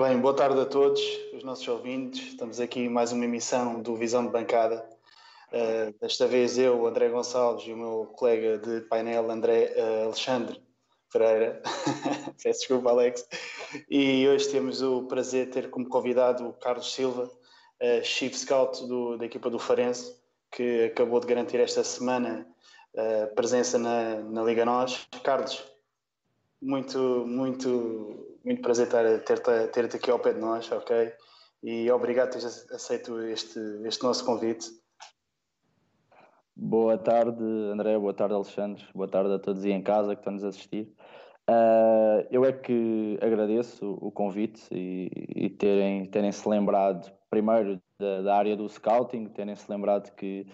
Bem, boa tarde a todos, os nossos ouvintes. Estamos aqui em mais uma emissão do Visão de Bancada. Uh, desta vez eu, André Gonçalves, e o meu colega de painel, André uh, Alexandre Pereira. Peço desculpa, Alex. E hoje temos o prazer de ter como convidado o Carlos Silva, uh, Chief Scout do, da equipa do Farense, que acabou de garantir esta semana uh, presença na, na Liga Nós. Carlos, muito, muito, muito prazer ter-te ter aqui ao pé de nós, ok? E obrigado por teres aceito este, este nosso convite. Boa tarde, André. Boa tarde, Alexandre. Boa tarde a todos aí em casa que estão-nos a assistir. Uh, eu é que agradeço o convite e, e terem, terem se lembrado, primeiro, da, da, área do scouting, terem se lembrado que,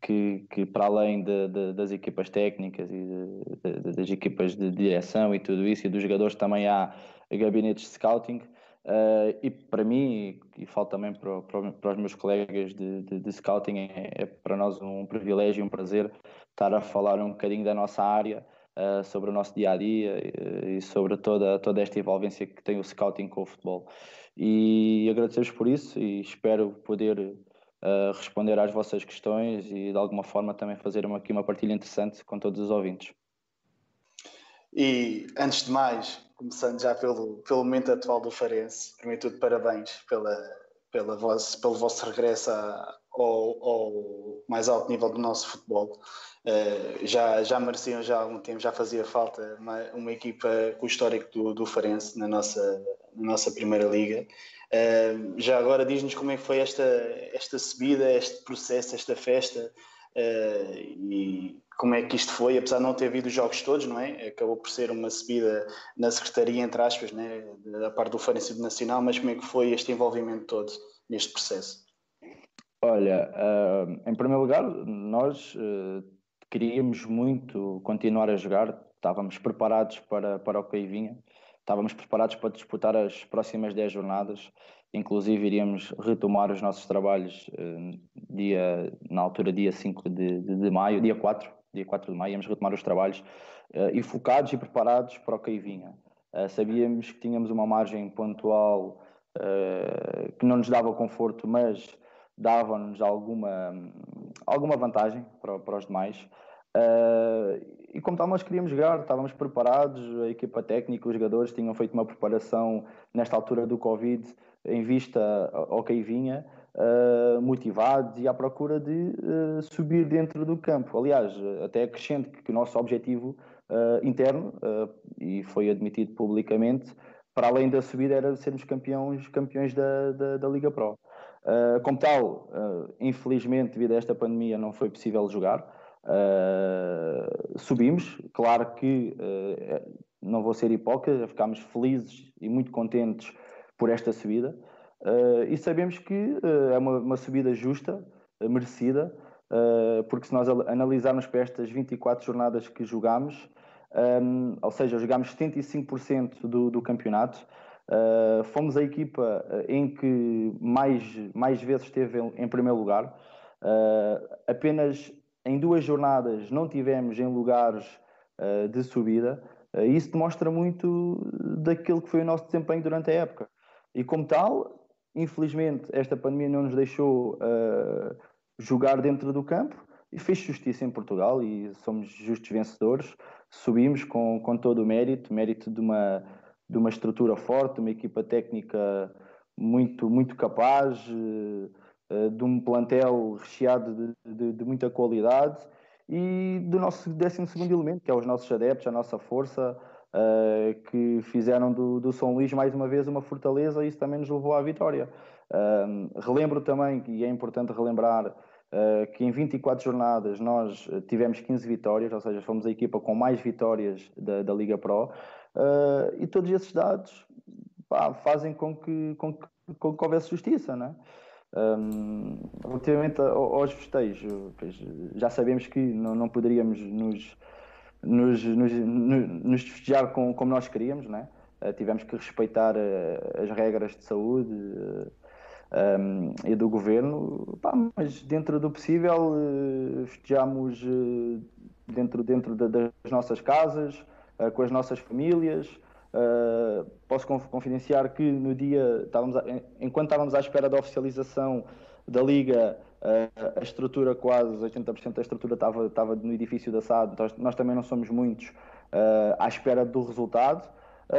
que, que para além de, de, das equipas técnicas e de, das equipas de direção e tudo isso, e dos jogadores também há gabinetes de scouting. Uh, e para mim, e, falo também para, para, para, os meus colegas de, de, de scouting, é, é, para nós um privilégio e um prazer estar a falar um bocadinho da nossa área, uh, sobre o nosso dia a dia e, e, sobre toda, toda esta envolvência que tem o scouting com o futebol. E agradecer-vos por isso e espero poder uh, responder às vossas questões e de alguma forma também fazer uma, aqui uma partilha interessante com todos os ouvintes. E antes de mais, começando já pelo, pelo momento atual do Farense, primeiro tudo, parabéns pela, pela vosso, pelo vosso regresso ao, ao, mais alto nível do nosso futebol. Uh, já, já mereciam já há algum tempo, já fazia falta uma, uma equipa com o histórico do, do Farense na nossa, na nossa primeira liga. Uh, já agora diz-nos como é que foi esta, esta subida, este processo, esta festa uh, e como é que isto foi, apesar de não ter havido os jogos todos, não é? Acabou por ser uma subida na secretaria, entre aspas, né? da parte do Farense Nacional, mas como é que foi este envolvimento todo neste processo? Olha, uh, em primeiro lugar, nós uh, queríamos muito continuar a jogar, estávamos preparados para, para o que aí vinha, estávamos preparados para disputar as próximas 10 jornadas, inclusive iríamos retomar os nossos trabalhos uh, dia, na altura dia 5 de, de, de maio, dia 4, dia 4 de maio, íamos retomar os trabalhos e focados e preparados para o que aí vinha. Uh, sabíamos que tínhamos uma margem pontual que não nos dava conforto, mas dava-nos alguma, alguma vantagem para, para os demais. E como tal, nós queríamos jogar, estávamos preparados, a equipa técnica, os jogadores tinham feito uma preparação nesta altura do Covid em vista ao que aí vinha uh, motivados e à procura de uh, subir dentro do campo. Aliás, até acrescento que, que o nosso objetivo uh, interno, e foi admitido publicamente, para além da subida, era sermos campeões, campeões da, da, da Liga Pro. como tal, infelizmente, devido a esta pandemia, não foi possível jogar. Subimos, claro que não vou ser hipócrita, ficámos felizes e muito contentes por esta subida. Uh, e sabemos que uh, é uma, uma, subida justa, uh, merecida, porque se nós analisarmos para estas 24 jornadas que jogámos, um, ou seja, jogámos 75% do, do campeonato, fomos a equipa em que mais, mais vezes esteve em, em primeiro lugar. apenas em duas jornadas não tivemos em lugares de subida. isso demonstra muito daquilo que foi o nosso desempenho durante a época. E como tal, Infelizmente, esta pandemia não nos deixou uh, jogar dentro do campo e fez justiça em Portugal e somos justos vencedores. Subimos com, com todo o mérito, mérito de uma, de uma estrutura forte, uma equipa técnica muito, muito capaz, uh, de um plantel recheado de, de, de, muita qualidade e do nosso 12 elemento, que é os nossos adeptos, a nossa força, uh, que fizeram do, do São Luís mais uma vez uma fortaleza e isso também nos levou à vitória. Uh, relembro também, e é importante relembrar, uh, que em 24 jornadas nós tivemos 15 vitórias, ou seja, fomos a equipa com mais vitórias da, da Liga Pro, e todos esses dados pá, fazem com que, com, que, com que houvesse justiça, não é? Um, relativamente aos festejos, já sabemos que não, não poderíamos nos nos, nos, nos festejar com, como nós queríamos, né? Uh, tivemos que respeitar uh, as regras de saúde uh, eh, um, e do governo, pá, mas dentro do possível festejamos dentro, dentro de, das nossas casas, com as nossas famílias, Uh, posso confidenciar que no dia, estávamos a, enquanto estávamos à espera da oficialização da Liga, uh, a estrutura, quase 80% da estrutura estava, estava no edifício da SAD, nós, nós também não somos muitos uh, à espera do resultado.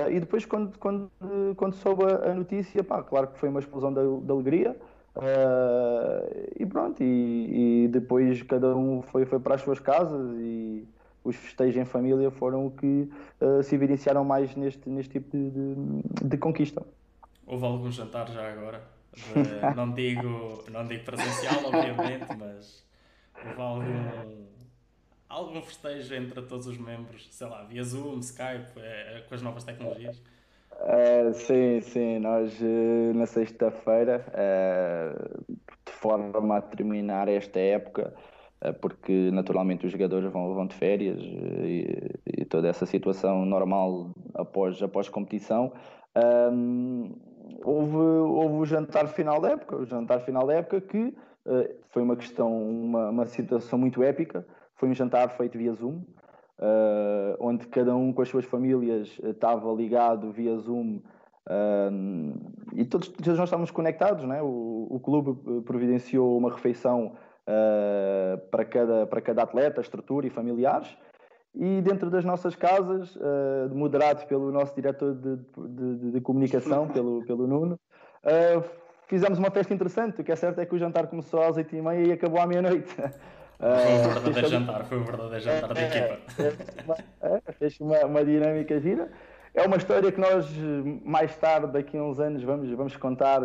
e depois, quando, quando, quando soube a notícia, pá, claro que foi uma explosão de, de alegria. e pronto, e, e, depois cada um foi, foi para as suas casas e, os festejos em família foram o que uh, se evidenciaram mais neste, neste tipo de, de, de conquista. Houve algum jantar já agora? De, não, digo, não digo presencial, obviamente, mas houve algum, algum festejo entre todos os membros, sei lá, via Zoom, Skype, é, com as novas tecnologias? Uh, sim, sim, nós uh, na sexta-feira, uh, de forma a terminar esta época, porque naturalmente os jogadores vão, vão de férias eh, e, e, toda essa situação normal após, após competição. Um, houve, houve o jantar final da época, o jantar final da época que uh, foi uma questão, uma, uma situação muito épica. Foi um jantar feito via Zoom, uh, onde cada um com as suas famílias estava ligado via Zoom uh, e todos, todos nós estávamos conectados. Né? O, o clube providenciou uma refeição uh, para, cada, para cada atleta, estrutura e familiares. E dentro das nossas casas, uh, moderados pelo nosso diretor de, de, de comunicação, pelo, pelo Nuno, uh, fizemos uma festa interessante. O que é certo é que o jantar começou às 8h30 e acabou à meia-noite. Foi um verdadeiro jantar, foi um verdadeiro jantar da equipa. É, fez uma, uma dinâmica gira. É uma história que nós, mais tarde, daqui a uns anos, vamos, vamos contar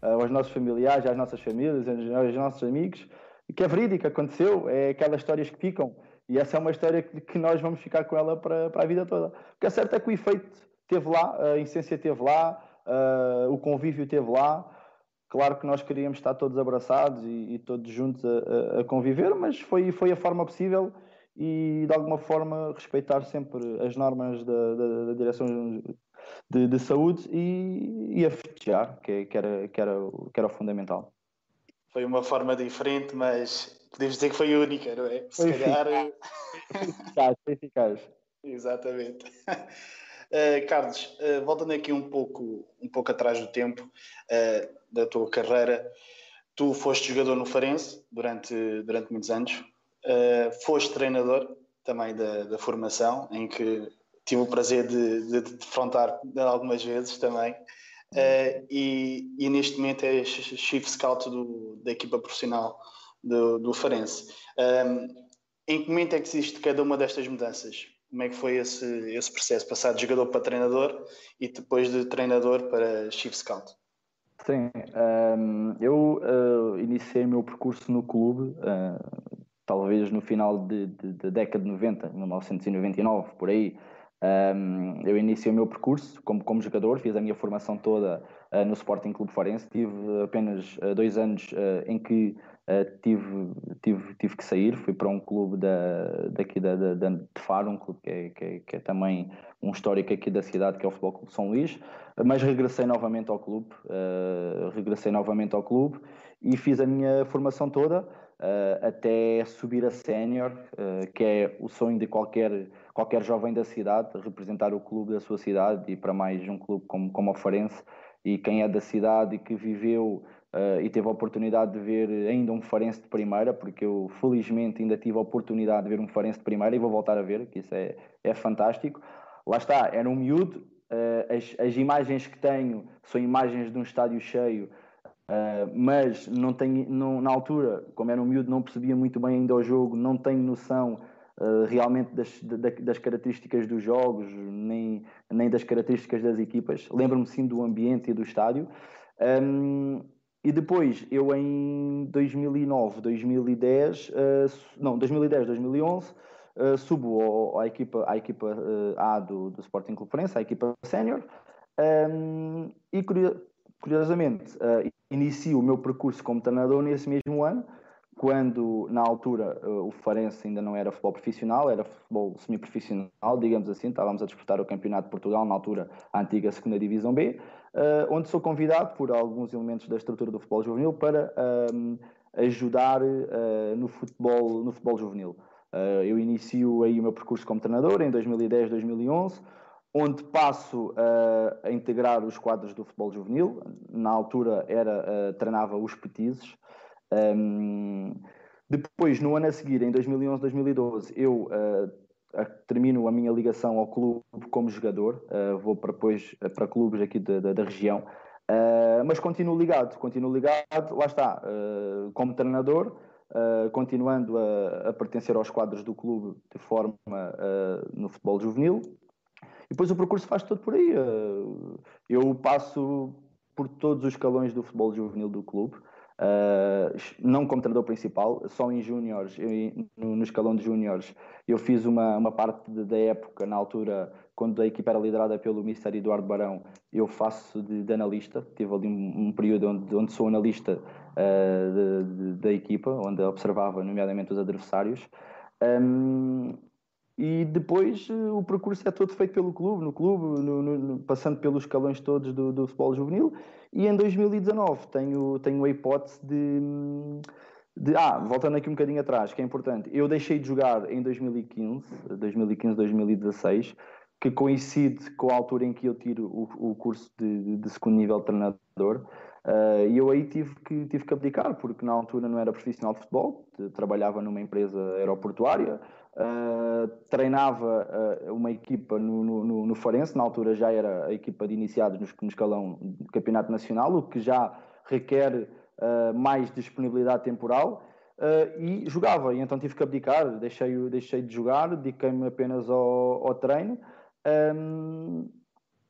aos nossos familiares, às nossas famílias, aos nossos amigos, que é verídica, aconteceu, é aquelas histórias que ficam. E essa é uma história que, que nós vamos ficar com ela para, para a vida toda. O que é certo é que o efeito esteve lá, a essência esteve lá, uh, o convívio esteve lá. Claro que nós queríamos estar todos abraçados e, e todos juntos a, a, conviver, mas foi, foi a forma possível e de alguma forma respeitar sempre as normas da, da, da direção de, de, saúde e, e a festejar, que, que, era, que, era, que era o fundamental foi uma forma diferente, mas podemos dizer que foi única, não é? Se foi calhar. Eficaz, foi eficaz. Exatamente. Uh, Carlos, uh, voltando aqui um pouco, um pouco atrás do tempo uh, da tua carreira, tu foste jogador no Farense durante, durante muitos anos, foste treinador também da, da formação, em que tive o prazer de, de, de defrontar algumas vezes também. Uh, e, e, neste momento é chief scout do, da equipa profissional do, do Farense. Um, ehm, em que momento é que existe cada uma destas mudanças? Como é que foi esse, esse processo, passar de jogador para treinador e depois de treinador para chief scout? Sim, um, ehm, eu uh, iniciei meu percurso no clube, uh, talvez no final da década de 90, 1999, por aí, um, eu iniciei o meu percurso como, como jogador, fiz a minha formação toda uh, no Sporting Clube Forense. Tive apenas uh, dois anos uh, em que tive, tive, tive que sair. Fui para um clube da, daqui da, da, de Faro, um clube que é, que, é, que é também um histórico aqui da cidade, que é o Futebol Clube São Luís. Mas regressei novamente ao clube, regressei novamente ao clube e fiz a minha formação toda até subir a sénior, que é o sonho de qualquer qualquer jovem da cidade, representar o clube da sua cidade e para mais um clube como, como o Farense. E quem é da cidade e que viveu uh, e teve a oportunidade de ver ainda um Farense de primeira, porque eu felizmente ainda tive a oportunidade de ver um Farense de primeira e vou voltar a ver, que isso é, é fantástico. Lá está, era um miúdo, uh, as, as imagens que tenho são imagens de um estádio cheio, Uh, mas não tenho, não, na altura, como era um miúdo, não percebia muito bem ainda o jogo, não tenho noção uh, realmente das, das, características dos jogos, nem, nem das características das equipas. Lembro-me sim do ambiente e do estádio. Um, e depois, eu em 2009, 2010, uh, não, 2010, 2011, uh, subo ao, à equipa, à equipa uh, A do, do Sporting Clube Farense, à equipa sénior, um, e curiosamente, uh, inicio o meu percurso como treinador nesse mesmo ano, quando na altura eh, o Farense ainda não era futebol profissional, era futebol semi-profissional, digamos assim, estávamos a disputar o Campeonato de Portugal, na altura a antiga segunda Divisão B, uh, onde sou convidado por alguns elementos da estrutura do futebol juvenil para uh, ajudar uh, no, futebol, no futebol juvenil. eu inicio aí o meu percurso como treinador em 2010, 2011, onde passo a, a integrar os quadros do futebol juvenil. Na altura era, treinava os petizes. Um, depois, no ano a seguir, em 2011, 2012, eu uh, termino a minha ligação ao clube como jogador. Uh, vou para, depois para clubes aqui da, da, da região. Uh, mas continuo ligado, continuo ligado, lá está, como treinador, continuando a, a, pertencer aos quadros do clube de forma no futebol juvenil. E depois o percurso faz todo por aí. eu passo por todos os escalões do futebol juvenil do clube. Uh, não como treinador principal, só em júniores, no, escalão de júniores, eu fiz uma, uma parte da época, na altura, quando a equipa era liderada pelo Mr. Eduardo Barão, eu faço de, de analista, tive ali um, um período onde, onde, sou analista uh, da equipa, onde observava, nomeadamente, os adversários. Um, e depois uh, o percurso é todo feito pelo clube, no clube, no, no, passando pelos escalões todos do, do, futebol juvenil. E em 2019 tenho, tenho a hipótese de, de. Ah, voltando aqui um bocadinho atrás, que é importante. Eu deixei de jogar em 2015, 2015, 2016, que coincide com a altura em que eu tiro o, o curso de, de, segundo nível de treinador. Uh, e eu aí tive que, tive que abdicar, porque na altura não era profissional de futebol, trabalhava numa empresa aeroportuária, uh, treinava uh, uma equipa no, no, no, Farense, na altura já era a equipa de iniciados no, escalão do Campeonato Nacional, o que já requer mais disponibilidade temporal. e jogava, e então tive que abdicar, deixei, deixei de jogar, dediquei-me apenas ao, ao treino. Um,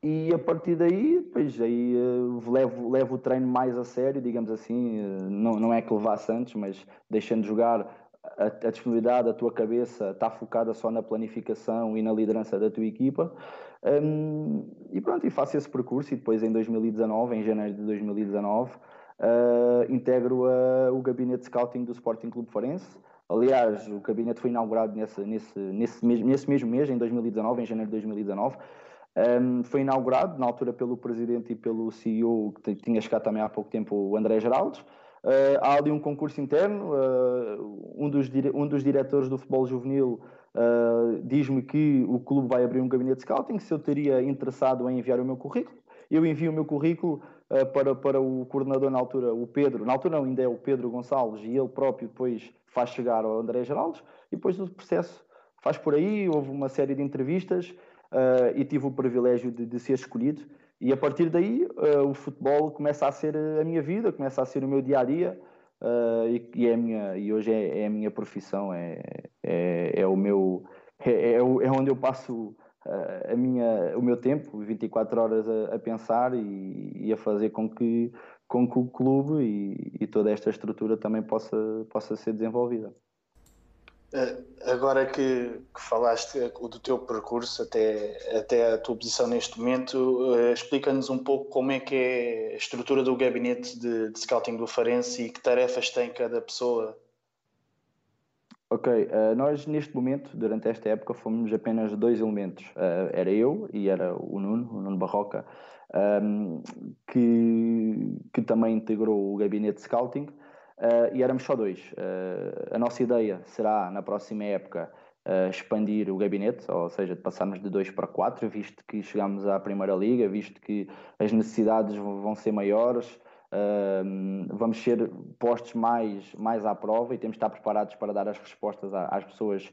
e a partir daí, pois aí uh, levo, levo o treino mais a sério, digamos assim. Uh, não, não é que levasse antes, mas deixando de jogar, a, a, disponibilidade da tua cabeça está focada só na planificação e na liderança da tua equipa. Um, e pronto, e faço esse percurso. E depois em 2019, em janeiro de 2019, uh, eh, integro o gabinete de scouting do Sporting Clube Forense. Aliás, o gabinete foi inaugurado nesse, nesse, nesse, mesmo, nesse mesmo mês, em 2019, em janeiro de 2019. Um, foi inaugurado, na altura, pelo presidente e pelo CEO, que tinha chegado também há pouco tempo, o André Geraldes. Uh, há ali um concurso interno, uh, um, dos um dos diretores do futebol juvenil uh, diz-me que o clube vai abrir um gabinete de scouting, se eu teria interessado em enviar o meu currículo. Eu envio o meu currículo para, para o coordenador na altura, o Pedro, na altura não, ainda é o Pedro Gonçalves, e ele próprio depois faz chegar ao André Geraldes, e depois o processo faz por aí, houve uma série de entrevistas, uh, e tive o privilégio de, de, ser escolhido. E a partir daí uh, o futebol começa a ser a minha vida, começa a ser o meu dia a dia uh, e, e, é minha, e hoje é, é, a minha profissão, é, é, é o meu é, é, é onde eu passo a minha, o meu tempo, 24 horas a, a pensar e, e, a fazer com que, com que o clube e, e toda esta estrutura também possa, possa ser desenvolvida. Eh, agora que, que, falaste do teu percurso até, até a tua posição neste momento, uh, explica-nos um pouco como é que é a estrutura do gabinete de, de scouting do Farense e que tarefas tem cada pessoa. Ok, uh, nós neste momento, durante esta época, fomos apenas dois elementos. Uh, era eu e era o Nuno, o Nuno Barroca, um, ehm, que, que também integrou o gabinete de scouting. Uh, e éramos só dois. Uh, a nossa ideia será, na próxima época, uh, expandir o gabinete, ou seja, de passarmos de dois para quatro, visto que chegamos à Primeira Liga, visto que as necessidades vão ser maiores, vamos ser postos mais, mais à prova e temos de estar preparados para dar as respostas às pessoas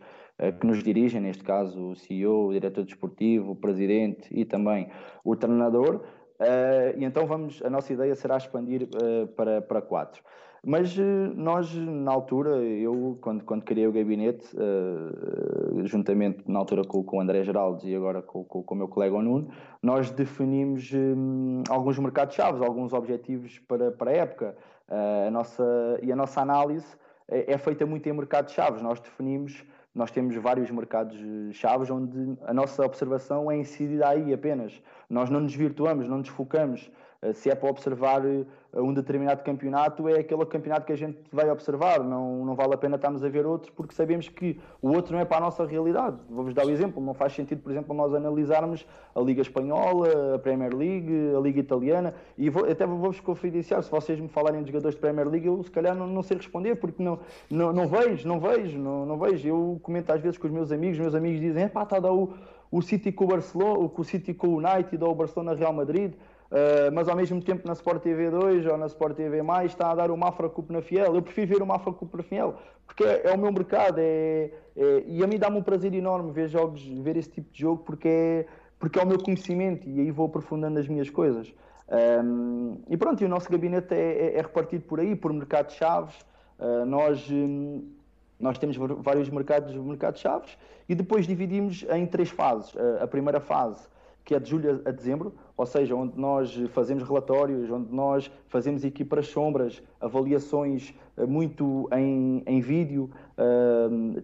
que nos dirigem, neste caso o CEO, o diretor desportivo, o presidente e também o treinador. E então vamos, a nossa ideia será expandir para, para quatro. Mas eh, nós, na altura, eu, quando, quando criei o gabinete, uh, juntamente na altura com, com o André Geraldes e agora com, com, com o meu colega Nuno, nós definimos um, alguns mercados-chave, alguns objetivos para, para a época. Uh, a nossa, e a nossa análise é, é feita muito em mercados-chave. Nós definimos, nós temos vários mercados-chave onde a nossa observação é incidida aí apenas. Nós não nos virtuamos, não nos focamos. Uh, se é para observar um determinado campeonato é aquele campeonato que a gente vai observar, não, não vale a pena estarmos a ver outros porque sabemos que o outro não é para a nossa realidade. Vou-vos dar o um exemplo, não faz sentido, por exemplo, nós analisarmos a Liga Espanhola, a Premier League, a Liga Italiana, e vou, até vou-vos confidenciar, se vocês me falarem de jogadores de Premier League, eu se calhar não, não sei responder, porque não, não, não vejo, não vejo, não, não vejo. Eu comento às vezes com os meus amigos, meus amigos dizem, é pá, está a dar o o City com o Barcelona, o City com o United ou o Barcelona Real Madrid, uh, mas ao mesmo tempo na Sport TV 2 ou na Sport TV+, está a dar o Mafra Cup na Fiel. Eu prefiro ver o Mafra Cup na Fiel, porque é, é o meu mercado, é, é e a mim dá-me um prazer enorme ver jogos, ver esse tipo de jogo, porque é, porque é o meu conhecimento e aí vou aprofundando as minhas coisas. Um, e pronto, e o nosso gabinete é, é, é repartido por aí, por mercados-chaves. Uh, nós, um, nós temos vários mercados, mercados chaves e depois dividimos em três fases. Uh, a primeira fase, que é de julho a dezembro, ou seja, onde nós fazemos relatórios, onde nós fazemos equipas sombras, avaliações uh, muito em, em vídeo.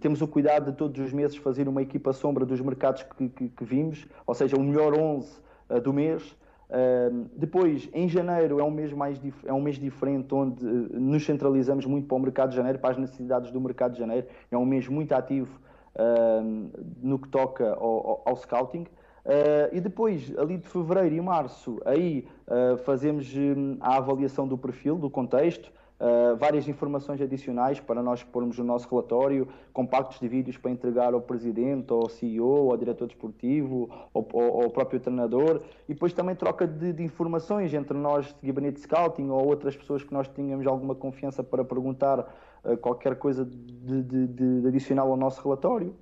temos o cuidado de todos os meses fazer uma equipa sombra dos mercados que, que, que vimos, ou seja, o melhor 11 do mês. Uh, depois, em janeiro é um mês mais é um mês diferente onde uh, nos centralizamos muito para o mercado de janeiro, para as necessidades do mercado de janeiro. É um mês muito ativo uh, no que toca ao, ao, ao scouting. Ah, e depois, ali de fevereiro e março, aí ah, fazemos hum, a avaliação do perfil, do contexto, uh, várias informações adicionais para nós pormos no nosso relatório, compactos de vídeos para entregar ao presidente, ao CEO, ao diretor desportivo, ao, ao, ao próprio treinador, e depois também troca de, de, informações entre nós de gabinete de scouting ou outras pessoas que nós tínhamos alguma confiança para perguntar uh, qualquer coisa de, de, de adicional ao nosso relatório.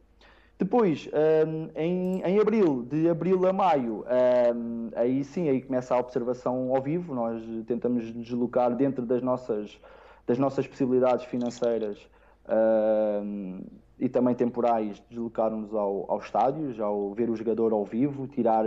Depois, um, em, em, abril, de abril a maio, um, aí sim, aí começa a observação ao vivo. Nós tentamos deslocar dentro das nossas, das nossas possibilidades financeiras um, e também temporais, deslocarmos ao, aos estádios, ao ver o jogador ao vivo, tirar,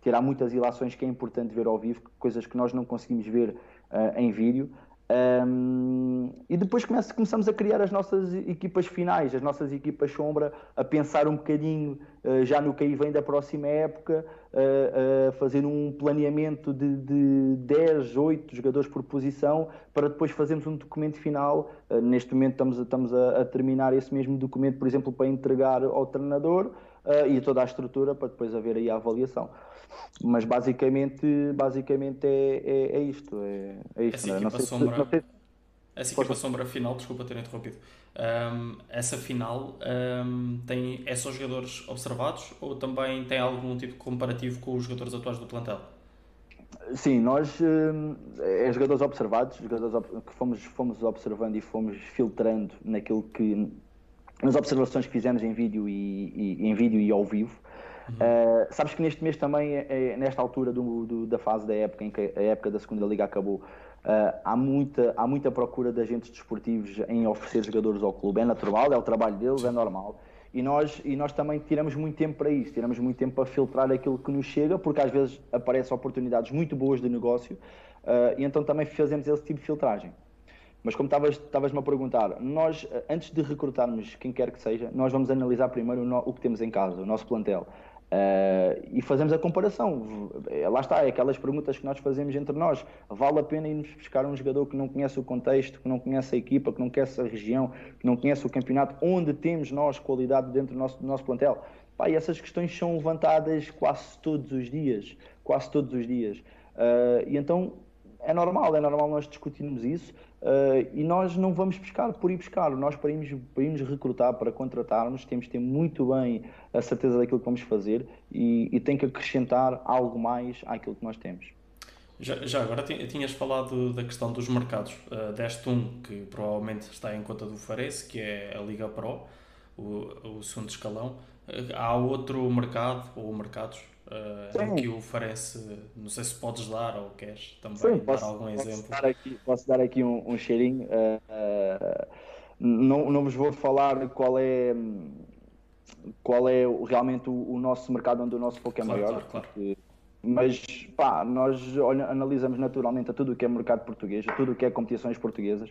tirar muitas ilações que é importante ver ao vivo, coisas que nós não conseguimos ver uh, em vídeo. Um, e depois começamos a criar as nossas equipas finais, as nossas equipas sombra, a pensar um bocadinho uh, já no que aí vem da próxima época, uh, uh, fazer um planeamento de, de 10, 8 jogadores por posição, para depois fazermos um documento final. neste momento estamos, a, estamos a, a, terminar esse mesmo documento, por exemplo, para entregar ao treinador e toda a estrutura para depois haver aí a avaliação. Mas basicamente, basicamente é, é, é isto. É, é isto essa equipa, sombra, se, sei... essa equipa sombra final, desculpa ter interrompido, um, essa final um, tem, é só jogadores observados ou também tem algum tipo de comparativo com os jogadores atuais do plantel? Sim, nós é jogadores observados, jogadores que fomos, fomos observando e fomos filtrando naquilo que nas observações que fizemos em vídeo e, e em vídeo e ao vivo Uh, sabes que neste mês também, é, é, nesta altura do, do, da fase da época, em que a época da segunda liga acabou, uh, há, muita, há muita procura de agentes desportivos em oferecer jogadores ao clube. É natural, é o trabalho deles, é normal. E nós, e nós também tiramos muito tempo para isso, tiramos muito tempo para filtrar aquilo que nos chega, porque às vezes aparecem oportunidades muito boas de negócio, uh, e então também fazemos esse tipo de filtragem. Mas como estavas-me a perguntar, nós, antes de recrutarmos quem quer que seja, nós vamos analisar primeiro o, no, o que temos em casa, o nosso plantel. Uh, e fazemos a comparação. Eh, lá está, é aquelas perguntas que nós fazemos entre nós. Vale a pena irmos buscar um jogador que não conhece o contexto, que não conhece a equipa, que não conhece a região, que não conhece o campeonato, onde temos nós qualidade dentro do nosso, do nosso plantel? Pá, e essas questões são levantadas quase todos os dias. Quase todos os dias. Uh, e então é normal, é normal nós discutirmos isso uh, e nós não vamos buscar por ir buscar. Nós, para irmos, para irmos recrutar, para contratarmos, temos que ter muito bem a certeza daquilo que vamos fazer e, e tem que acrescentar algo mais àquilo que nós temos. Já, já agora tinhas falado da questão dos mercados. Uh, deste um que provavelmente está em conta do Fares, que é a Liga Pro, o, o segundo escalão. Uh, há outro mercado ou mercados uh, que o oferece, não sei se podes dar ou queres também Sim, dar posso, algum posso exemplo. Dar aqui, posso dar aqui um, um cheirinho. Uh, não, não vos vou falar qual é qual é realmente o, o nosso mercado onde o nosso foco é claro, maior. Claro, claro. Porque, mas pá, nós olha, analisamos naturalmente a tudo o que é mercado português, a tudo o que é competições portuguesas,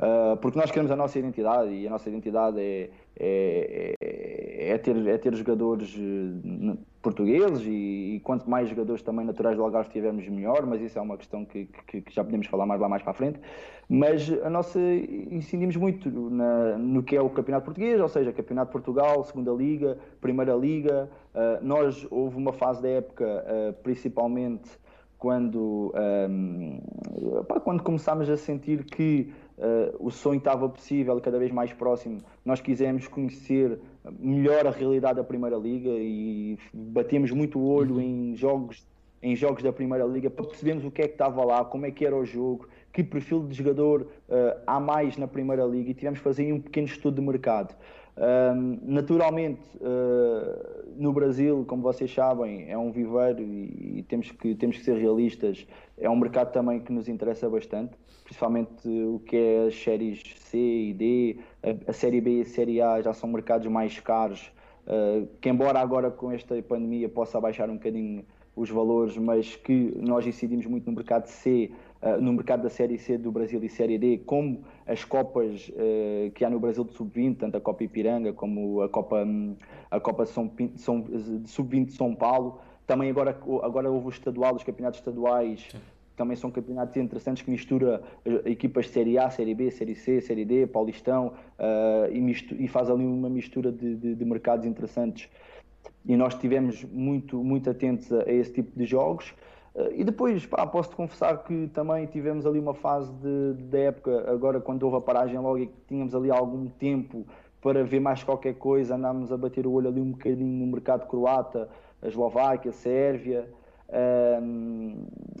uh, porque nós queremos a nossa identidade e a nossa identidade é, é, é, é ter, é ter jogadores portugueses e, e, quanto mais jogadores também naturais do Algarve tivermos melhor, mas isso é uma questão que, que, que já podemos falar mais lá mais para a frente. Mas a nossa incidimos muito na, no que é o Campeonato Português, ou seja, Campeonato de Portugal, Segunda Liga, Primeira Liga. Uh, nós houve uma fase da época, uh, principalmente quando, um, quando começámos a sentir que uh, o sonho estava possível, cada vez mais próximo, nós quisemos conhecer melhor a realidade da Primeira Liga e batemos muito o olho uhum. em jogos em jogos da Primeira Liga para percebermos o que é que estava lá, como é que era o jogo, que perfil de jogador uh, há mais na Primeira Liga e tivemos que fazer um pequeno estudo de mercado. Uh, naturalmente, uh, no Brasil, como vocês sabem, é um viveiro e, e, temos, que, temos que ser realistas. É um mercado também que nos interessa bastante, principalmente o que é as séries C e D, a, a Série B e a Série A já são mercados mais caros, uh, que embora agora com esta pandemia possa baixar um bocadinho os valores, mas que nós incidimos muito no mercado C, uh, no mercado da Série C do Brasil e Série D, como as Copas uh, que há no Brasil de Sub-20, tanto a Copa Ipiranga como a Copa, a Copa São, São, de Sub-20 de São Paulo. Também agora, agora houve o estadual, os campeonatos estaduais. Também são campeonatos interessantes que mistura uh, equipas de Série A, Série B, Série C, Série D, Paulistão, uh, e, mistura, e, faz ali uma mistura de, de, de mercados interessantes e nós estivemos muito, muito atentos a, a esse tipo de jogos. Uh, e depois, pá, posso-te confessar que também tivemos ali uma fase de época, agora quando houve a paragem logo e que tínhamos ali algum tempo para ver mais qualquer coisa, andámos a bater o olho ali um bocadinho no mercado croata, a Eslováquia, a Sérvia,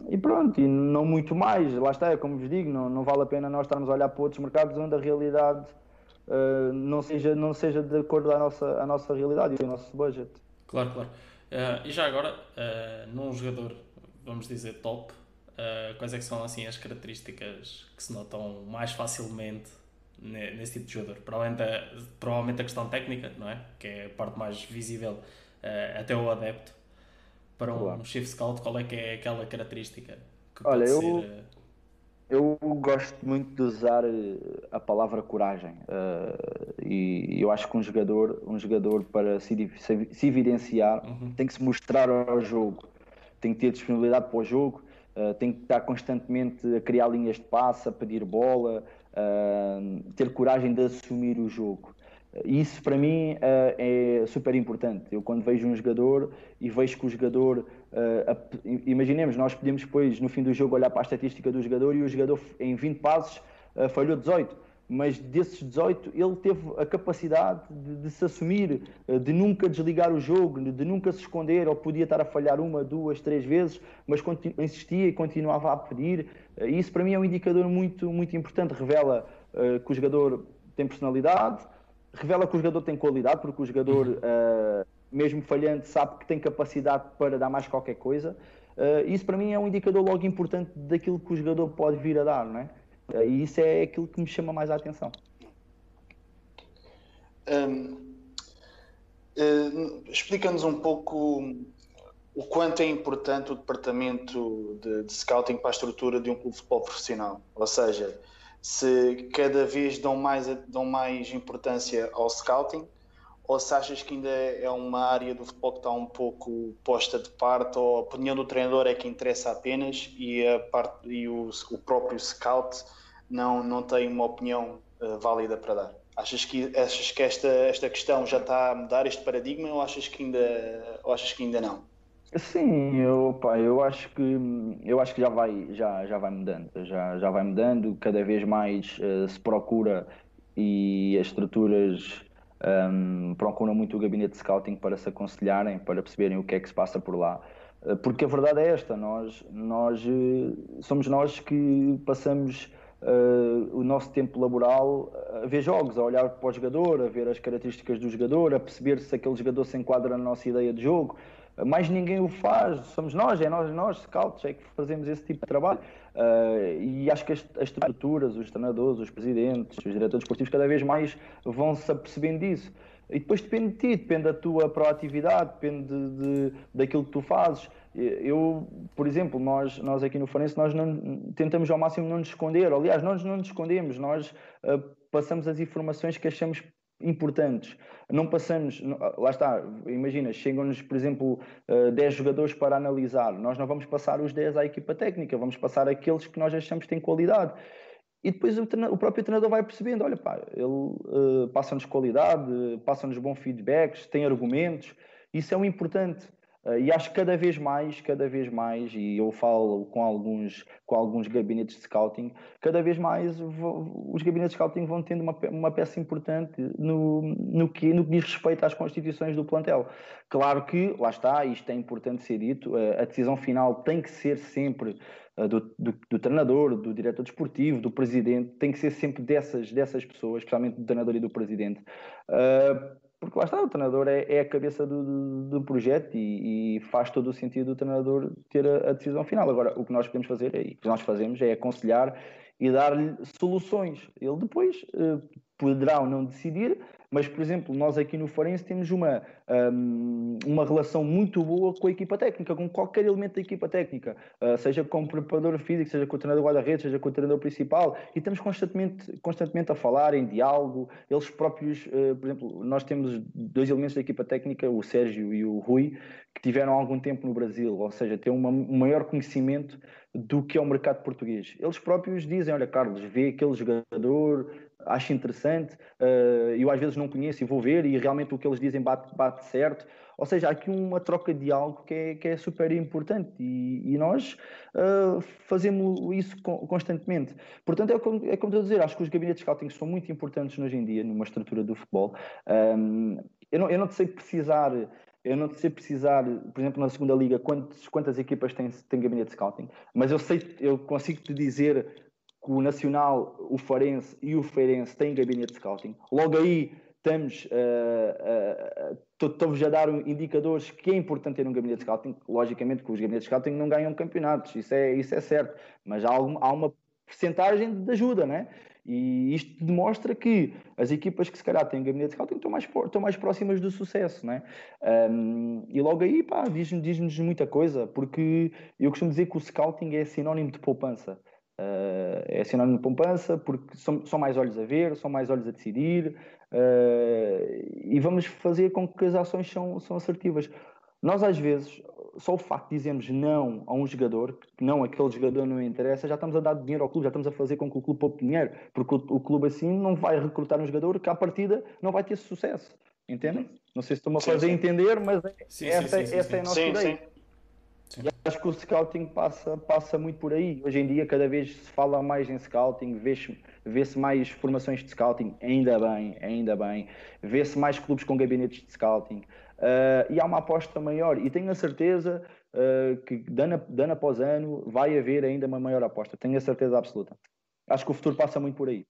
e pronto, e não muito mais, lá está, é como vos digo, não, não vale a pena nós estarmos a olhar para outros mercados onde a realidade uh, não, seja, não seja de acordo a nossa, a nossa realidade e o nosso budget. Claro, claro. Uh, e já agora, uh, num jogador, vamos dizer, top, quais é que são assim as características que se notam mais facilmente nesse tipo de jogador? Além da, provavelmente a questão técnica, não é? Que é a parte mais visível até o adepto. Para um claro. chief scout, qual é que é aquela característica que Olha, eu... Ser, eu gosto muito de usar eh, a palavra coragem uh, e eu acho que um jogador, um jogador para se, se evidenciar uhum. tem que se mostrar ao jogo, tem que ter disponibilidade para o jogo, uh, tem que estar constantemente a criar linhas de passe, a pedir bola, uh, ter coragem de assumir o jogo. Isso para mim é super importante. Eu quando vejo um jogador e vejo que o jogador Uh, imaginemos, nós podemos depois, no fim do jogo, olhar para a estatística do jogador e o jogador em 20 passos uh, falhou 18, mas desses 18 ele teve a capacidade de, de se assumir, uh, de nunca desligar o jogo, de, nunca se esconder, ou podia estar a falhar uma, duas, três vezes, mas insistia e continuava a pedir. isso para mim é um indicador muito, muito importante, revela que o jogador tem personalidade, revela que o jogador tem qualidade, porque o jogador uhum mesmo falhando, sabe que tem capacidade para dar mais qualquer coisa. Uh, isso para mim é um indicador logo importante daquilo que o jogador pode vir a dar, não é? Uh, e isso é aquilo que me chama mais a atenção. Um, uh, Explica-nos um pouco o quanto é importante o departamento de, de, scouting para a estrutura de um clube de futebol profissional. Ou seja, se cada vez dão mais, dão mais importância ao scouting ou se achas que ainda é uma área do futebol que está um pouco posta de parte, ou a opinião do treinador é que interessa apenas e, a parte, e o, o próprio scout não, não tem uma opinião uh, válida para dar? Achas que, achas que esta, esta questão já está a mudar este paradigma ou achas que ainda, ou achas que ainda não? Sim, eu, pá, eu acho que eu acho que já vai já, já vai mudando, já, já vai mudando, cada vez mais uh, se procura e as estruturas um, procuram muito o gabinete de scouting para se aconselharem, para perceberem o que é que se passa por lá. Uh, porque a verdade é esta, nós, nós uh, somos nós que passamos o nosso tempo laboral a ver jogos, a olhar para o jogador, a ver as características do jogador, a perceber se aquele jogador se enquadra na nossa ideia de jogo. Mais ninguém o faz, somos nós, é nós, nós, scouts, é que fazemos esse tipo de trabalho. Uh, e acho que as, as, estruturas, os treinadores, os presidentes, os diretores esportivos, cada vez mais vão se apercebendo disso. E depois depende de ti, depende da tua proatividade, depende de, de, daquilo que tu fazes. Eu, por exemplo, nós, nós aqui no Forense, nós não, tentamos ao máximo não nos esconder. Aliás, nós não nos escondemos, nós uh, passamos as informações que achamos importantes. Não passamos, lá está, imagina, chegam-nos, por exemplo, 10 eh, jogadores para analisar. Nós não vamos passar os 10 à equipa técnica, vamos passar aqueles que nós achamos que têm qualidade. E depois o, o próprio treinador vai percebendo: olha, pá, ele uh, passa-nos qualidade, passa-nos bons feedbacks, tem argumentos. Isso é o importante. Uh, e acho que cada vez mais, cada vez mais, e eu falo com alguns, com alguns gabinetes de scouting, cada vez mais os gabinetes de scouting vão tendo uma, uma peça importante no, no, que, no que diz respeito às constituições do plantel. Claro que, lá está, isto é importante ser dito, uh, a decisão final tem que ser sempre uh, do, do, do, treinador, do diretor desportivo, do presidente, tem que ser sempre dessas, dessas pessoas, especialmente do treinador e do presidente porque lá está, o treinador é, é a cabeça do, do, do projeto e, e, faz todo o sentido o treinador ter a, a, decisão final. Agora, o que nós podemos fazer e o que nós fazemos é aconselhar e dar-lhe soluções. Ele depois uh, poderá ou não decidir, mas, por exemplo, nós aqui no Farense temos uma, um, uma relação muito boa com a equipa técnica, com qualquer elemento da equipa técnica, uh, seja com o preparador físico, seja com o treinador guarda-redes, seja com o treinador principal, e estamos constantemente, constantemente a falar em diálogo. Eles próprios, uh, por exemplo, nós temos dois elementos da equipa técnica, o Sérgio e o Rui, que tiveram algum tempo no Brasil, ou seja, têm uma, um maior conhecimento do que é o mercado português. Eles próprios dizem: Olha, Carlos, vê aquele jogador, acho interessante, uh, eu às vezes não conheço e vou ver, e realmente o que eles dizem bate, bate certo. Ou seja, há aqui uma troca de algo que é, que é super importante e, e nós uh, fazemos isso constantemente. Portanto, é como, é como estou a dizer, acho que os gabinetes de scouting são muito importantes hoje em dia numa estrutura do futebol. Um, eu, não, eu não sei precisar eu não sei precisar, por exemplo, na segunda liga, quantas, quantas equipas têm, têm gabinete de scouting, mas eu sei, eu consigo te dizer que o Nacional, o Farense e o Feirense têm gabinete de scouting. Logo aí estamos, uh, uh, estou-vos a dar indicadores que é importante ter um gabinete de scouting. Logicamente que os gabinetes de scouting não ganham campeonatos, isso é, isso é certo, mas há, algum, há uma percentagem de ajuda, né? E isto demonstra que as equipas que se calhar têm gabinete de scouting estão mais, estão mais próximas do sucesso, né? Um, e logo aí, pá, diz-nos diz muita coisa, porque eu costumo dizer que o scouting é sinónimo de poupança. Uh, é sinónimo de poupança porque são, são, mais olhos a ver, são mais olhos a decidir uh, e vamos fazer com que as ações são, são assertivas. Nós, às vezes, só o facto de dizermos não a um jogador, que não aquele jogador não interessa, já estamos a dar dinheiro ao clube, já estamos a fazer com que o clube poupe dinheiro, porque o, o clube assim não vai recrutar um jogador que à partida não vai ter sucesso. Entendem? Não sei se estou-me a fazer sim. entender, mas é, sim, essa, sim, essa é a nossa ideia. E acho que o scouting passa, passa muito por aí. Hoje em dia, cada vez se fala mais em scouting, vê-se vê mais formações de scouting, ainda bem, ainda bem. Vê-se mais clubes com gabinetes de scouting. Uh, e há uma aposta maior. E tenho a certeza uh, que, ano, ano após ano, vai haver ainda uma maior aposta. Tenho a certeza absoluta. Acho que o futuro passa muito por aí.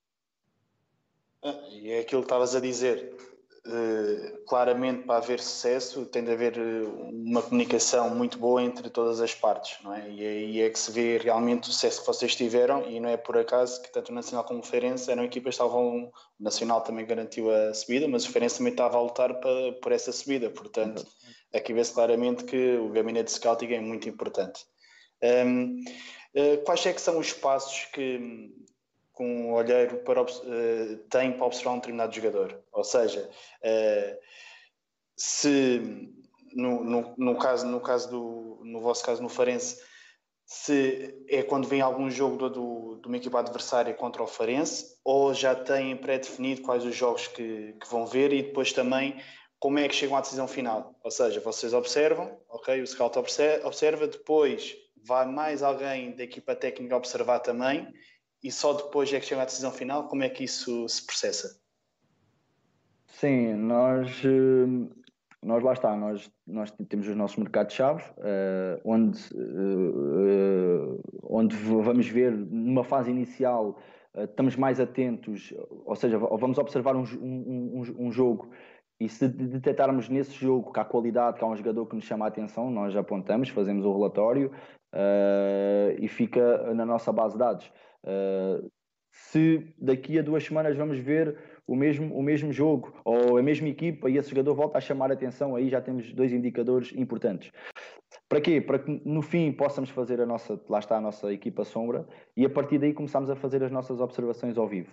Ah, e é aquilo que estavas a dizer. Uh, claramente, para haver sucesso, tem de haver uma comunicação muito boa entre todas as partes, não é? E aí é que se vê realmente o sucesso que vocês tiveram, e não é por acaso que tanto o Nacional como o Feirense eram equipas que estavam o Nacional também garantiu a subida, mas o Feirense também estava a lutar para, por essa subida. Portanto, aqui vê-se claramente que o gabinete de scouting é muito importante. Um, uh, eh, quais é que são os passos que, um olheiro para, uh, tem para observar um determinado jogador? Ou seja, uh, se no, no, no, caso, no, caso do, no vosso caso no Farense, se é quando vem algum jogo do, do, de uma equipa adversária contra o Farense ou já têm pré-definido quais os jogos que, que, vão ver e depois também como é que chegam à decisão final. Ou seja, vocês observam, ok, o scout observa, depois vai mais alguém da equipa técnica observar também e só depois é que chega à decisão final. Como é que isso se processa? Sim, nós eh, nós lá está, nós, nós temos os nossos mercados-chave, uh, onde, uh, onde vamos ver numa fase inicial, uh, estamos mais atentos, ou seja, vamos observar um, um, um, jogo e se detectarmos nesse jogo que há qualidade, que há um jogador que nos chama a atenção, nós apontamos, fazemos o relatório e fica na nossa base de dados. Se daqui a duas semanas vamos ver o mesmo, o mesmo jogo ou a mesma equipa e esse jogador volta a chamar a atenção, aí já temos dois indicadores importantes. Para quê? Para que no fim possamos fazer a nossa, lá está a nossa equipa sombra e a partir daí começamos a fazer as nossas observações ao vivo.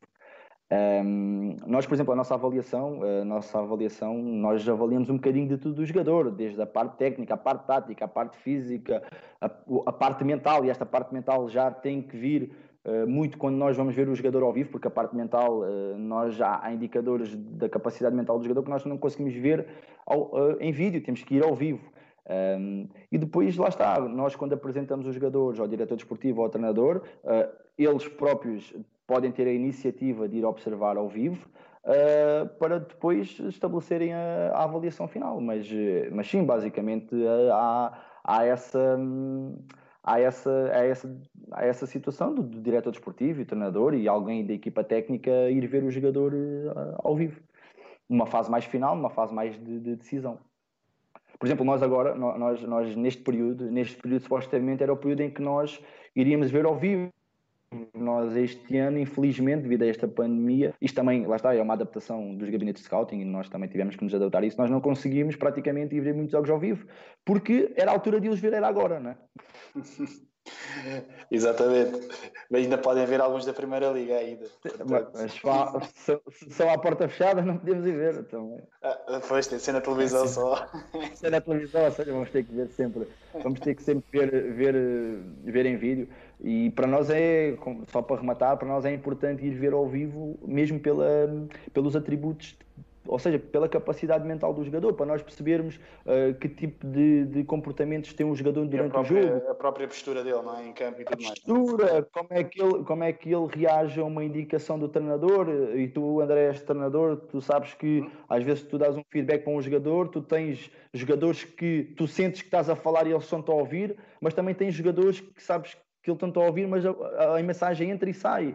Um, nós, por exemplo, a nossa avaliação, a nossa avaliação, nós avaliamos um bocadinho de tudo do jogador, desde a parte técnica, a parte tática, a parte física, a, a parte mental, e esta parte mental já tem que vir muito quando nós vamos ver o jogador ao vivo, porque a parte mental, eh, nós já há indicadores da capacidade mental do jogador que nós não conseguimos ver ao, eh, em vídeo, temos que ir ao vivo. Um, e depois, lá está, nós quando apresentamos os jogadores ao diretor desportivo ou ao treinador, uh, eles próprios podem ter a iniciativa de ir observar ao vivo uh, para depois estabelecerem a, a, avaliação final. Mas, mas sim, basicamente há, há essa. Há essa, essa, essa situação do, do diretor desportivo e treinador e alguém da equipa técnica ir ver o jogador ao vivo. Numa fase mais final, numa fase mais de, de decisão. Por exemplo, nós agora, nós, nós neste período, neste período supostamente era o período em que nós iríamos ver ao vivo. Nós este ano, infelizmente, devido a esta pandemia, isto também, lá está, é uma adaptação dos gabinetes de scouting e nós também tivemos que nos adaptar a isso, nós não conseguimos praticamente ir ver muitos jogos ao vivo, porque era a altura de os ver, era agora, não é? Exatamente. Mas ainda podem ver alguns da Primeira Liga ainda. Mas se são à porta fechada não podemos ir ver. Então... Ah, pois, tem ser na televisão é, só. Ser na televisão, ou seja, vamos ter que ver sempre. Vamos ter que sempre ver, ver, ver em vídeo. E para nós é, só para rematar, para nós é importante ir ver ao vivo, mesmo pela, pelos atributos ou seja, pela capacidade mental do jogador, para nós percebermos uh, que tipo de, de, comportamentos tem um jogador durante própria, o jogo. A própria postura dele, não é? Em campo e tudo a postura, mais. como é, que ele, como é que ele reage a uma indicação do treinador, e tu, André, és treinador, tu sabes que hum. às vezes tu dás um feedback para um jogador, tu tens jogadores que tu sentes que estás a falar e eles estão-te a ouvir, mas também tens jogadores que sabes que ele está a ouvir, mas a, a, a mensagem entra e sai.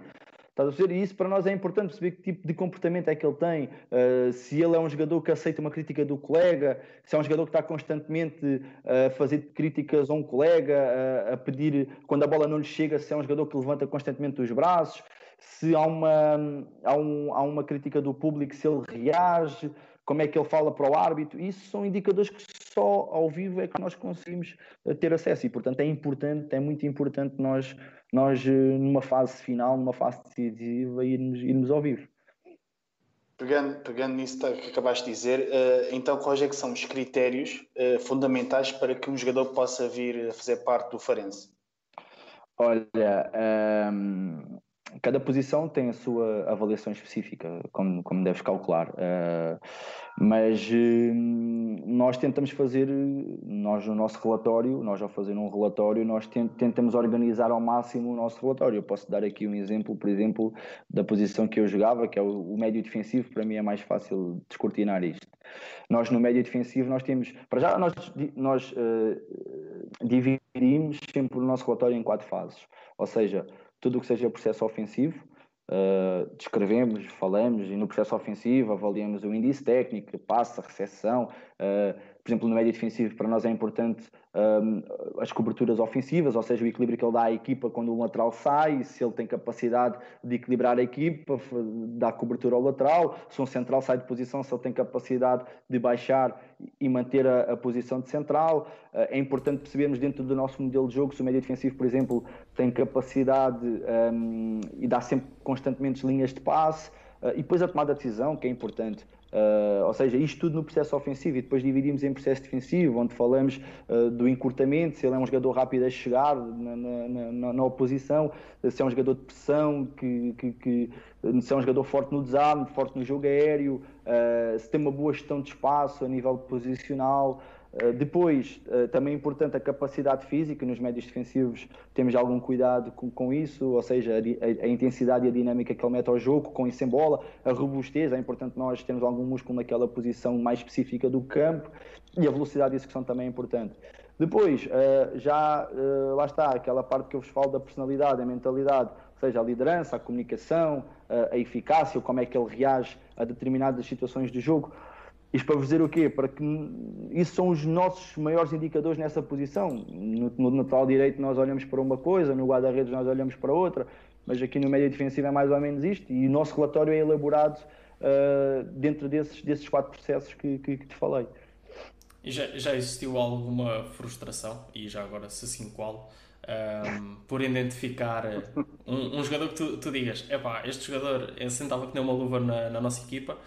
Estás a ver? E isso para nós é importante perceber que tipo de comportamento é que ele tem. Uh, se ele é um jogador que aceita uma crítica do colega, se é um jogador que está constantemente a fazer críticas a um colega, a, a pedir quando a bola não lhe chega, se é um jogador que levanta constantemente os braços, se há uma, há, um, há uma crítica do público, se ele reage como é que ele fala para o árbitro, isso são indicadores que só ao vivo é que nós conseguimos eh, ter acesso e, portanto, é importante, é muito importante nós, nós eh, numa fase final, numa fase decisiva, irmos, irmos ao vivo. Pegando, pegando nisso que acabaste de dizer, uh, então quais é são os critérios fundamentais para que um jogador possa vir a fazer parte do Farense? Olha, ehm, cada posição tem a sua avaliação específica, como, como deves calcular. Uh, mas uh, nós tentamos fazer, nós no nosso relatório, nós ao fazer um relatório, nós tentamos organizar ao máximo o nosso relatório. Eu posso dar aqui um exemplo, por exemplo, da posição que eu jogava, que é o, o médio defensivo, para mim é mais fácil descortinar isto. Nós no médio defensivo nós temos, para já nós, nós uh, dividimos sempre o nosso relatório em quatro fases, ou seja, tudo o que seja processo ofensivo, uh, descrevemos, falamos, e no processo ofensivo avaliamos o índice técnico, passa, recepção, uh, por exemplo, no médio defensivo, para nós é importante um, as coberturas ofensivas, ou seja, o equilíbrio que ele dá à equipa quando o lateral sai, se ele tem capacidade de equilibrar a equipa, dar cobertura ao lateral, se um central sai de posição, se ele tem capacidade de baixar e manter a, a posição de central. Uh, é importante percebermos dentro do nosso modelo de jogo se o médio defensivo, por exemplo, tem capacidade um, e dá sempre constantemente linhas de passe. Uh, e depois a tomada de decisão, que é importante. Uh, ou seja, isto tudo no processo ofensivo e depois dividimos em processo defensivo, onde falamos uh, do encurtamento, se ele é um jogador rápido a chegar na, na, na, na oposição, se é um jogador de pressão, que, que, que, se é um jogador forte no desarme, forte no jogo aéreo, uh, se tem uma boa gestão de espaço a nível posicional. Eh, depois, uh, também é importante a capacidade física, nos médios defensivos temos algum cuidado com, com isso, ou seja, a, a, intensidade e a dinâmica que ele mete ao jogo, com e sem bola, a robustez, é importante nós termos algum músculo naquela posição mais específica do campo e a velocidade de execução também é importante. Depois, uh, já lá está, aquela parte que eu vos falo da personalidade, a mentalidade, ou seja, a liderança, a comunicação, a eficácia, como é que ele reage a determinadas situações do jogo. Isto para vos dizer o quê? Para que isso são os nossos maiores indicadores nessa posição. No, no, direito nós olhamos para uma coisa, no guarda-redes nós olhamos para outra, mas aqui no médio defensivo é mais ou menos isto. E o nosso relatório é elaborado uh, dentro desses, desses quatro processos que, que, que te falei. E já, já existiu alguma frustração, e já agora se sim qual, um, ehm, por identificar um, um, jogador que tu, tu digas, epá, este jogador sentava que nem uma luva na, na nossa equipa,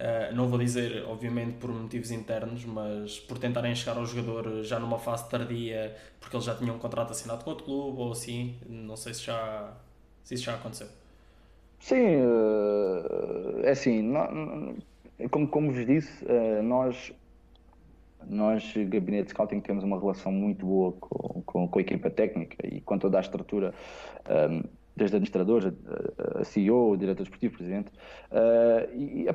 Uh, não vou dizer, obviamente, por motivos internos, mas por tentarem chegar ao jogador já numa fase tardia, porque ele já tinha um contrato assinado com outro clube ou assim. Não sei se, já, se isso já aconteceu. Sim, uh, é assim, como, como vos disse, uh, nós nós, gabinete de scouting, temos uma relação muito boa com, com, com a equipa técnica e com toda a estrutura, um, desde administradores, a, CEO, o diretor desportivo, presidente. Uh, e,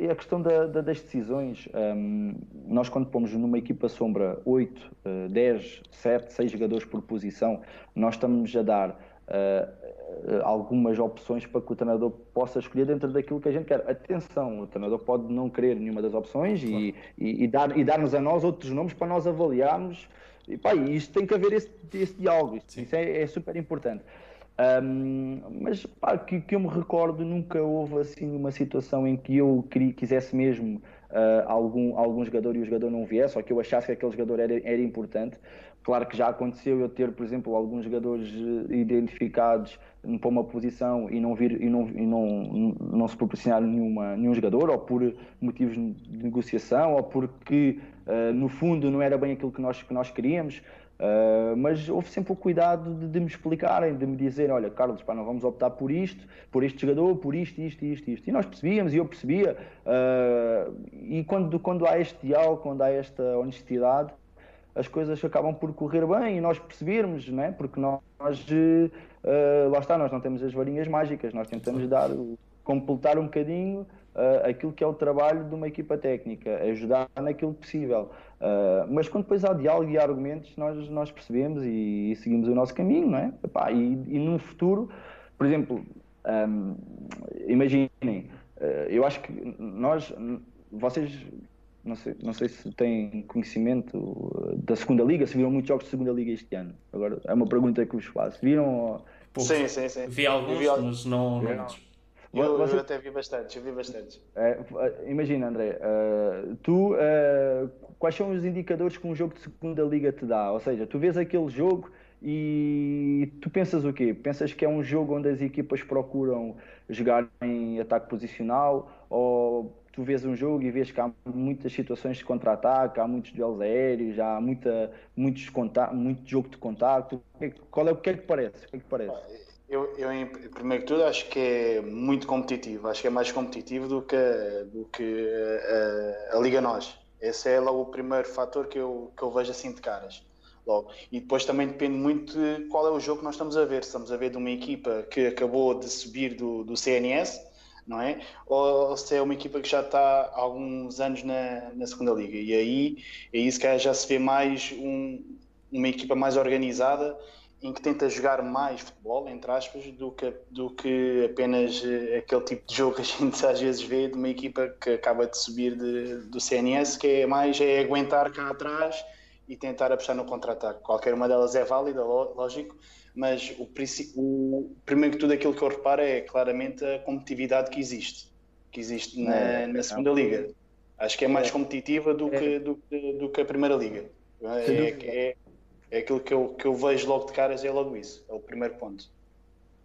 e, a questão da, da, das decisões, um, nós quando pomos numa equipa sombra 8, uh, 10, 7, 6 jogadores por posição, nós estamos a dar uh, algumas opções para que o treinador possa escolher dentro daquilo que a gente quer. Atenção, o treinador pode não querer nenhuma das opções claro. e, e, e, dar, e dar-nos a nós outros nomes para nós avaliarmos. E, pá, isto tem que haver esse, esse diálogo, isso, isso é, é, super importante. Um, mas pá, que, que eu me recordo, nunca houve assim uma situação em que eu queria, quisesse mesmo uh, algum, algum jogador e o jogador não viesse, ou que eu achasse que aquele jogador era, era importante. Claro que já aconteceu eu ter, por exemplo, alguns jogadores eh, identificados para uma posição e não vir e não, e não, não se proporcionar nenhuma, nenhum jogador, ou por motivos de negociação, ou porque uh, no fundo não era bem aquilo que nós, que nós queríamos. Uh, mas houve sempre o cuidado de, de, me explicarem, de me dizer, olha, Carlos, pá, não vamos optar por isto, por este jogador, por isto, isto, isto, isto. E nós percebíamos, e eu percebia. Uh, e quando, quando há este diálogo, quando há esta honestidade, as coisas acabam por correr bem e nós percebermos, né? porque nós, uh, lá está, nós não temos as varinhas mágicas, nós tentamos dar, completar um bocadinho uh, aquilo que é o trabalho de uma equipa técnica, ajudar naquilo possível. Uh, mas quando depois há diálogo e argumentos, nós, nós percebemos e, e seguimos o nosso caminho, não é? Epá, e, e no futuro, por exemplo, um, imaginem, uh, eu acho que nós, vocês, não sei, não sei se têm conhecimento da segunda liga, se viram muitos jogos de segunda liga este ano. Agora é uma pergunta que vos faço. Viram? Sim, sim, sim. Vi alguns, vi mas não, não, eu, Você... eu até vi bastante, eu vi bastante. É, imagina, André, uh, tu, uh, quais são os indicadores que um jogo de segunda liga te dá? Ou seja, tu vês aquele jogo e tu pensas o quê? Pensas que é um jogo onde as equipas procuram jogar em ataque posicional ou tu vês um jogo e vês que há muitas situações de contra-ataque, há muitos duelos aéreos, há muita, muitos muito jogo de contacto. Qual é, o que é que parece? O que é que parece? Eu, eu, em primeiro que tudo, acho que é muito competitivo. Acho que é mais competitivo do que, do que a, a, a Liga Nós. Esse é logo o primeiro fator que eu, que eu vejo assim de caras. Logo. E depois também depende muito de qual é o jogo que nós estamos a ver. Estamos a ver de uma equipa que acabou de subir do, do CNS, não é? Ou se é uma equipa que já está há alguns anos na, na segunda liga. E aí, aí se calhar já se vê mais um, uma equipa mais organizada em que tenta jogar mais futebol, entre aspas, do que, do que apenas eh, aquele tipo de jogo que a gente às vezes vê de uma equipa que acaba de subir de, do CNS, que é mais é aguentar cá atrás e tentar apostar no contra-ataque. Qualquer uma delas é válida, lógico, mas o, o, primeiro que tudo aquilo que eu reparo é claramente a competitividade que existe, que existe na, é, na segunda liga. Acho que é mais é. competitiva do que, é. do, do que a primeira liga. É, é, é aquilo que eu, que eu vejo logo de caras, é logo isso. É o primeiro ponto.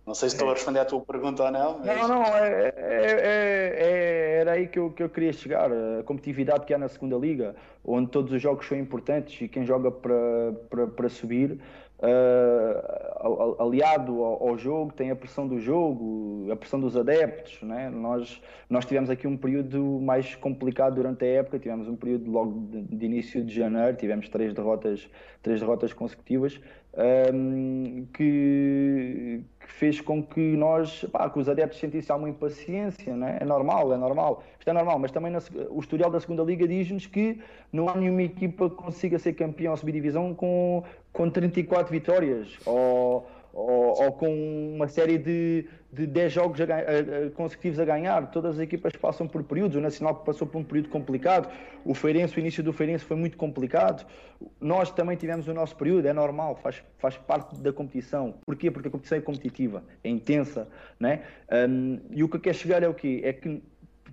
Não sei se estou a responder à tua pergunta ou não. Mas... Não, não, é, é, é, era aí que eu, que eu queria chegar. A competitividade que há na segunda liga, onde todos os jogos são importantes e quem joga para, para, para subir uh, aliado ao, ao, jogo, tem a pressão do jogo, a pressão dos adeptos. Né? Nós, nós tivemos aqui um período mais complicado durante a época, tivemos um período logo de, de início de janeiro, tivemos três derrotas, três derrotas consecutivas, um, que, que, fez com que nós, pá, que os adeptos sentissem alguma impaciência, né? é normal, é normal, isto é normal, mas também na, o historial da segunda Liga diz-nos que não há nenhuma equipa que consiga ser campeão ou subdivisão com, com 34 vitórias ou, ou, ou, com uma série de, de 10 jogos a, a, consecutivos a ganhar. Todas as equipas passam por períodos. O Nacional passou por um período complicado. O Feirense, o início do Feirense foi muito complicado. Nós também tivemos o nosso período, é normal, faz, faz parte da competição. Porquê? Porque a competição é competitiva, é intensa. Né? Um, e o que quer chegar é o quê? É que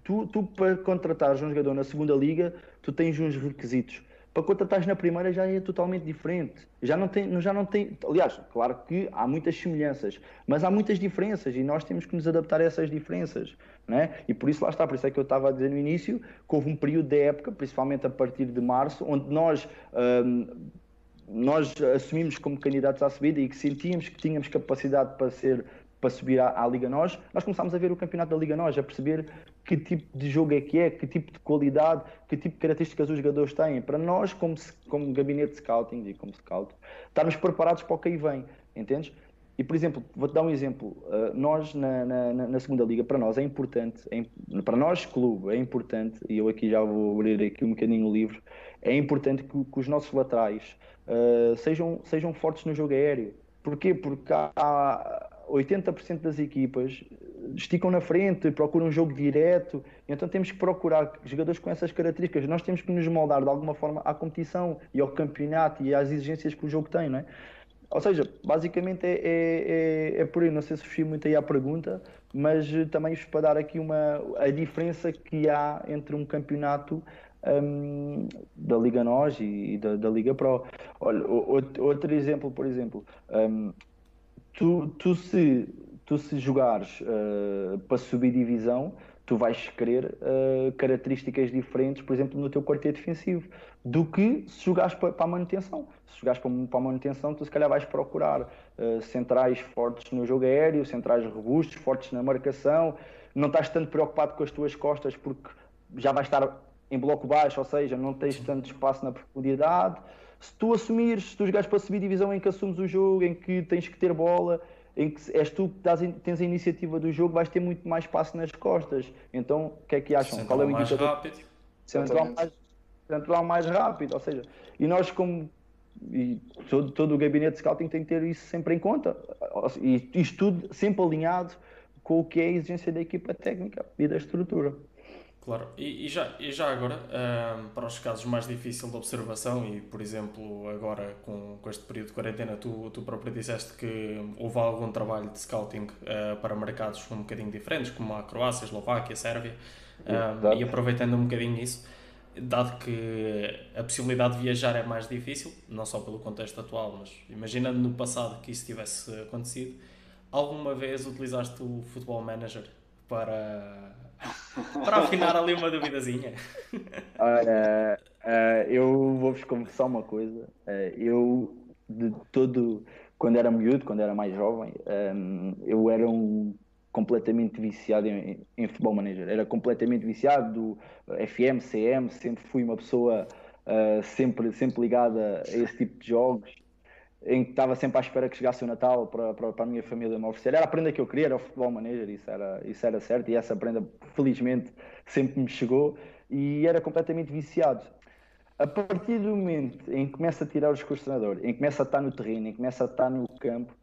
tu, tu para contratares um jogador na segunda liga, tu tens uns requisitos para quando estás na primeira já é totalmente diferente. Já não tem, já não tem. Aliás, claro que há muitas semelhanças, mas há muitas diferenças e nós temos que nos adaptar a essas diferenças. Né? E por isso lá está, por isso é que eu estava a dizer no início que houve um período da época, principalmente a partir de março, onde nós. Hum, nós assumimos como candidatos à subida e que sentíamos que tínhamos capacidade para ser para subir à, à, Liga Nós, nós começámos a ver o campeonato da Liga Nós, a perceber que tipo de jogo é que é, que tipo de qualidade, que tipo de características os jogadores têm, para nós, como, como gabinete de scouting e como scout, estarmos preparados para o que aí vem, entendes? E, por exemplo, vou-te dar um exemplo. Uh, nós, na, na, na, segunda liga, para nós é importante, é, para nós, clube, é importante, e eu aqui já vou abrir aqui um bocadinho o livro, é importante que, que os nossos laterais uh, sejam, sejam fortes no jogo aéreo. Porquê? Porque há 80% das equipas esticam na frente, procuram um jogo direto, então temos que procurar jogadores com essas características. Nós temos que nos moldar de alguma forma à competição e ao campeonato e às exigências que o jogo tem, não é? Ou seja, basicamente é, é, é, é por aí, não sei se fugi muito aí à pergunta, mas eh, também para dar aqui uma, a diferença que há entre um campeonato um, da Liga NOS e da, da, Liga Pro. Olha, outro, outro exemplo, por exemplo, um, tu, tu, se, tu se jogares uh, para subir divisão, tu vais querer uh, características diferentes, por exemplo, no teu quarteto defensivo, do que se jogares para, para a manutenção. Se jogares para, para a manutenção, tu se calhar vais procurar uh, centrais fortes no jogo aéreo, centrais robustos, fortes na marcação, não estás tanto preocupado com as tuas costas porque já vais estar em bloco baixo, ou seja, não tens tanto espaço na profundidade. Se tu assumires, se tu jogares para subir divisão em que assumes o jogo, em que tens que ter bola, em que és tu que tens a iniciativa do jogo, vais ter muito mais espaço nas costas. Então, o que é que acham? Central Qual é o mais indicador? rápido. Central mais, central mais rápido, ou seja, e nós como e todo, todo o gabinete de scouting tem que ter isso sempre em conta e isto tudo sempre alinhado com o que é a exigência da equipa técnica e da estrutura. Claro, e, e, já, e já agora, um, para os casos mais difíceis de observação, e por exemplo, agora com, com este período de quarentena, tu, tu próprio disseste que houve algum trabalho de scouting uh, para mercados um bocadinho diferentes, como a Croácia, a Eslováquia, a Sérvia, um, e aproveitando um bocadinho isso, dado que a possibilidade de viajar é mais difícil, não só pelo contexto atual, mas imaginando no passado que isso tivesse acontecido, alguma vez utilizaste o Football Manager para para afinar ali uma duvidazinha. Ora, uh, eu vou-vos confessar uma coisa. Uh, eu, de todo, quando era miúdo, quando era mais jovem, um, eu era um completamente viciado em, em, futebol manager. Era completamente viciado do FM, CM, sempre fui uma pessoa uh, sempre, sempre ligada a esse tipo de jogos em que estava sempre à espera que chegasse o Natal para, para, para a minha família me oferecer. Era a prenda que eu queria, era o futebol manager, isso era, isso era certo, e essa prenda, felizmente, sempre me chegou e era completamente viciado. A partir do momento em que começa a tirar o excursionador, em que começa a estar no terreno, em que começa a estar no campo,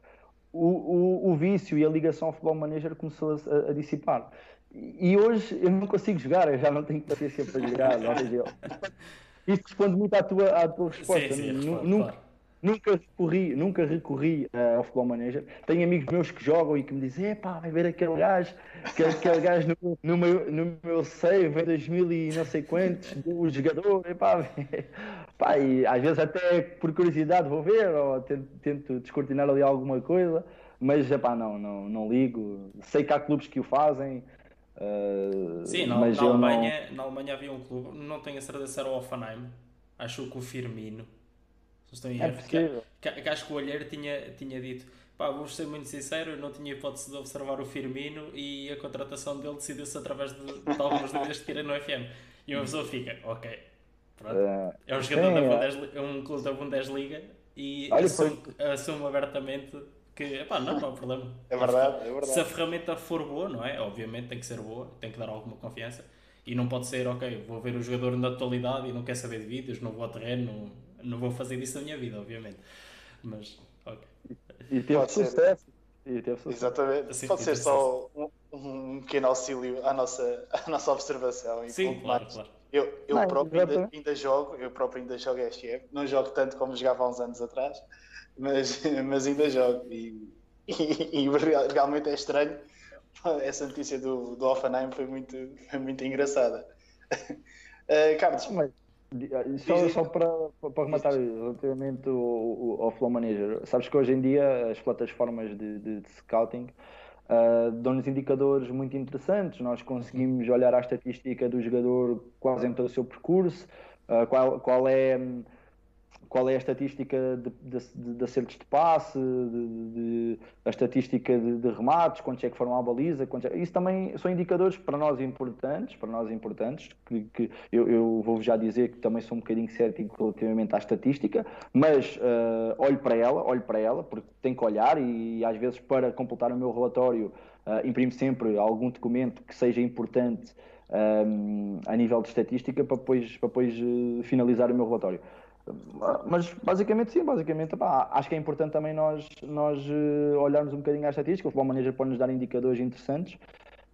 o, o, o vício e a ligação ao futebol manager começou a, a, dissipar. E hoje eu não consigo jogar, eu já não tenho paciência para jogar. Isto responde muito à tua, à tua resposta. Sim, sim, responde, claro. Nunca recorri, nunca recorri uh, ao Futebol Manager. Tenho amigos meus que jogam e que me dizem: epá, vai ver aquele gajo, aquele, aquele gajo no, no, meu, no meu save em 2000 e não sei quantos, o jogador, epá, pá, e às vezes até por curiosidade vou ver ou tento, tento descortinar ali alguma coisa, mas epá, não, não, não ligo. Sei que há clubes que o fazem. Uh, Sim, na, na Alemanha, não... na Alemanha havia um clube, não tenho a certeza se era o Offenheim, acho que o Firmino Estou em é. Que, que, acho que o Olheiro tinha, tinha dito pá, vou ser muito sincero, eu não tinha hipótese de observar o Firmino e a contratação dele decidiu-se através de, de algumas dúvidas que tirei no FM. E uma pessoa fica, ok, pronto. É, é um jogador sim, da é. Bundesliga, é um clube da Bundesliga e Olha, assume, foi... assume abertamente que, epá, não, não há problema. É verdade, é verdade. Se a ferramenta for boa, não é? Obviamente tem que ser boa, tem que dar alguma confiança. E não pode ser, ok, vou ver o jogador na totalidade e não quer saber de vídeos, não vou ao terreno, não vou fazer isso na minha vida, obviamente. Mas, ok. E teve Pode sucesso. E teve sucesso. Exatamente. Assim, Pode ser só um, um, pequeno auxílio à nossa, à nossa observação. Sim, claro, claro. Eu, eu não, próprio ainda, ainda, jogo, eu próprio ainda jogo SGF, não jogo tanto como jogava há uns anos atrás, mas, mas ainda jogo e, e, e realmente é estranho. Essa notícia do, do Offenheim foi muito, foi muito engraçada. Uh, Carlos, mas, ah, só, só para, para rematar relativamente ao, ao Flow Manager, sabes que hoje em dia as plataformas de, de, de scouting uh, dão-nos indicadores muito interessantes. Nós conseguimos olhar a estatística do jogador quase em todo o seu percurso, uh, qual, qual é qual é a estatística de, de, de, acertos de passe, de, a estatística de, remates, quantos é que foram à baliza, é... isso também são indicadores para nós importantes, para nós importantes, que, que eu, eu vou já dizer que também sou um bocadinho cético relativamente à estatística, mas uh, olho para ela, olho para ela, porque tenho que olhar e às vezes para completar o meu relatório uh, imprimo sempre algum documento que seja importante um, a nível de estatística para depois, para depois uh, finalizar o meu relatório. Mas basicamente sim, basicamente pá, acho que é importante também nós, nós uh, olharmos um bocadinho à estatística. O Futebol Manager pode nos dar indicadores interessantes,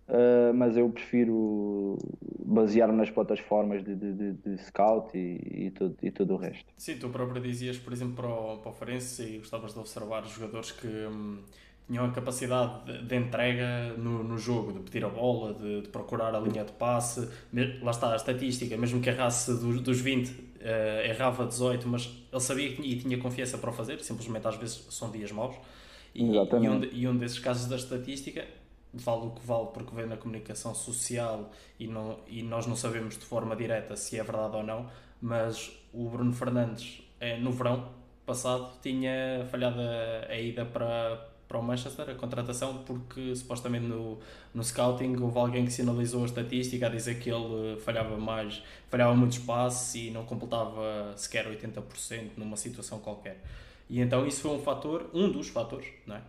uh, mas eu prefiro basear-me nas plataformas de, de, de, de scout e, e, tudo, e tudo o resto. Sim, tu próprio dizias, por exemplo, para o, para o Farense e gostavas de observar os jogadores que. Hum tinham a capacidade de, de entrega no, no, jogo, de pedir a bola, de, de, procurar a linha de passe. Lá está a estatística, mesmo que errasse dos, dos 20, uh, eh, errava 18, mas ele sabia que tinha, e tinha confiança para o fazer, simplesmente às vezes são dias maus. E, e, um, e um desses casos da estatística vale o que vale porque vem na comunicação social e, não, e nós não sabemos de forma direta se é verdade ou não, mas o Bruno Fernandes, é, no verão passado, tinha falhado a, a ida para, para o Manchester, a contratação, porque supostamente no, no scouting houve alguém que sinalizou a estatística a dizer que ele falhava mais, falhava muito espaço e não completava sequer 80% numa situação qualquer. E então isso foi um fator, um dos fatores, não é?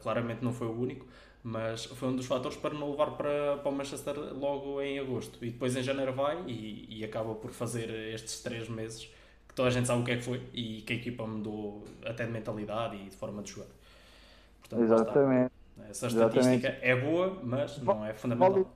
claramente não foi o único, mas foi um dos fatores para não levar para, para o Manchester logo em agosto. E depois em janeiro vai e, e acaba por fazer estes três meses que toda a gente sabe o que é que foi e que a equipa mudou até de mentalidade e de forma de jogar. Portanto, Exatamente. Essa estatística Exatamente. é boa, mas não é fundamental.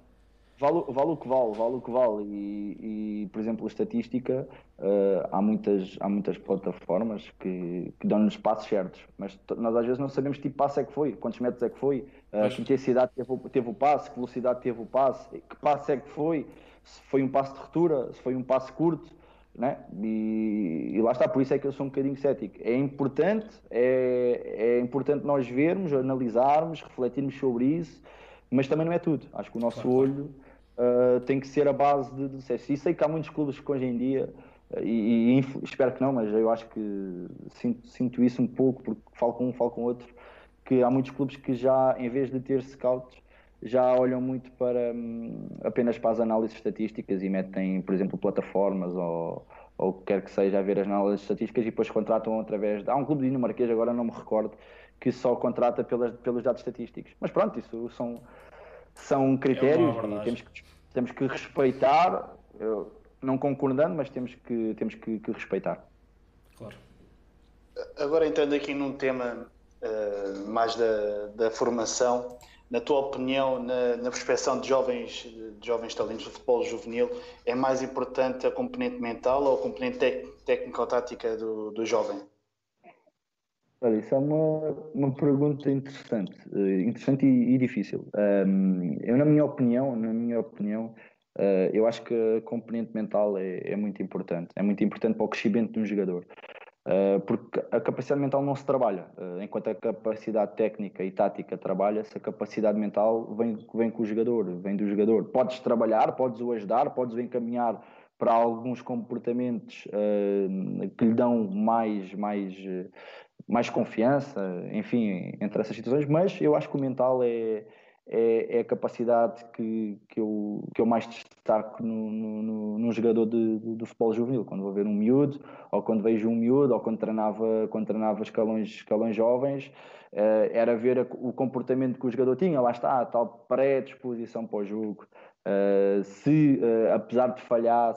Vale, vale, o que vale, vale o que vale. E, e por exemplo, a estatística, uh, há, muitas, há muitas plataformas que, que dão-nos passos certos, mas nós às vezes não sabemos que tipo de passo é que foi, quantos metros é que foi, uh, que intensidade teve, teve o passo, que velocidade teve o passo, que passo é que foi, se foi um passo de ruptura, se foi um passo curto. Né? E, e, lá está, por isso é que eu sou um bocadinho cético. É importante, é, é importante nós vermos, analisarmos, refletirmos sobre isso, mas também não é tudo. Acho que o nosso claro. olho uh, tem que ser a base de, de sucesso. E sei que há muitos clubes que hoje em dia, e, e, espero que não, mas eu acho que sinto, sinto isso um pouco, porque falo com um, falo com outro, que há muitos clubes que já, em vez de ter scouts, já olham muito para hum, apenas para as análises estatísticas e metem, por exemplo, plataformas ou, ou o que quer que seja a ver as análises estatísticas e depois contratam através de... Há um clube de dinamarquês, agora não me recordo, que só contrata pelas, pelos dados estatísticos. Mas pronto, isso são, são critérios é e temos que, temos que respeitar, eu, não concordando, mas temos que, temos que, que respeitar. Claro. Agora entrando aqui num tema uh, mais da, da formação, na tua opinião, na, na prospecção de jovens, de jovens talentos do futebol juvenil, é mais importante a componente mental ou a componente técnico-tática do, do jovem? Olha, isso é uma, uma pergunta interessante, eh, interessante e, e difícil. Um, eu, na minha opinião, na minha opinião, uh, eu acho que a componente mental é, é muito importante. É muito importante para o crescimento de um jogador. Uh, porque a capacidade mental não se trabalha. Uh, enquanto a capacidade técnica e tática trabalha-se, a capacidade mental vem, vem com o jogador, vem do jogador. Podes trabalhar, podes o ajudar, podes o encaminhar para alguns comportamentos uh, que lhe dão mais, mais, mais confiança, enfim, entre essas situações, mas eu acho que o mental é, é, é a capacidade que, que, eu, que eu mais destaco no, no, num jogador de, de, de, futebol juvenil. Quando vou ver um miúdo, ou quando vejo um miúdo, ou quando treinava, quando treinava escalões, escalões jovens, uh, era ver a, o comportamento que o jogador tinha. Lá está, a tal predisposição para o jogo. Uh, se, uh, apesar de falhar,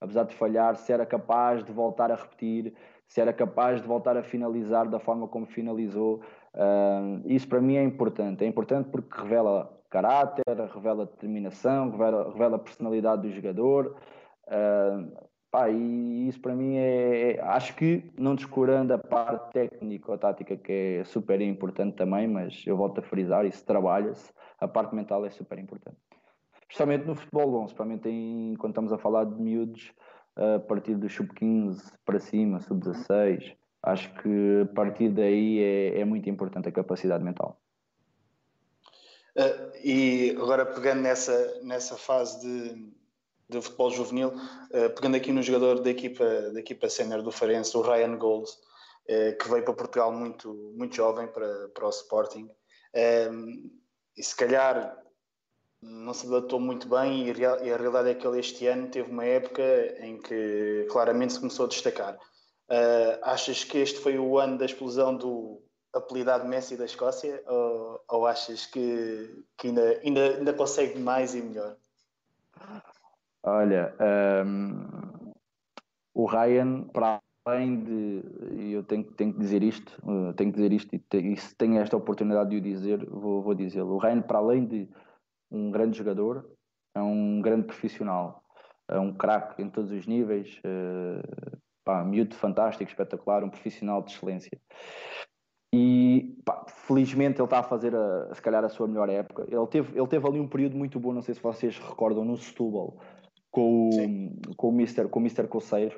apesar de falhar, se era capaz de voltar a repetir, se era capaz de voltar a finalizar da forma como finalizou. Isso para mim é importante. É importante porque revela caráter, revela determinação, revela, revela a personalidade do jogador. Uh, pá, e isso para mim é, é, Acho que, não descurando a parte técnica ou tática, que é super importante também, mas eu volto a frisar: isso trabalha-se, a parte mental é super importante. Especialmente no futebol 11, especialmente em, quando estamos a falar de miúdos a partir do sub-15 para cima, sub-16 acho que a partir daí é, é muito importante a capacidade mental. Uh, e agora pegando nessa, nessa fase de, do futebol juvenil, uh, pegando aqui no jogador da equipa, da equipa sénior do Farense, o Ryan Gold, uh, que veio para Portugal muito, muito jovem para, para o Sporting. Um, e se calhar não se adaptou muito bem e, a realidade é que ele este ano teve uma época em que claramente se começou a destacar. Uh, achas que este foi o ano da explosão do apelidado Messi da Escócia ou, ou achas que, que ainda, ainda, ainda consegue mais e melhor? Olha, um, o Ryan, para além de, eu tenho, tenho que dizer isto, uh, tenho que dizer isto e, e, se tenho esta oportunidade de o dizer, vou, vou dizê-lo. O Ryan, para além de um grande jogador, é um grande profissional, é um craque em todos os níveis, uh, pá, miúdo fantástico, espetacular, um profissional de excelência. E pá, felizmente ele está a fazer, a, se calhar, a sua melhor época. Ele teve, ele teve ali um período muito bom, não sei se vocês recordam, no Setúbal, com, o, com o Mr. Com o Mister Coceiro,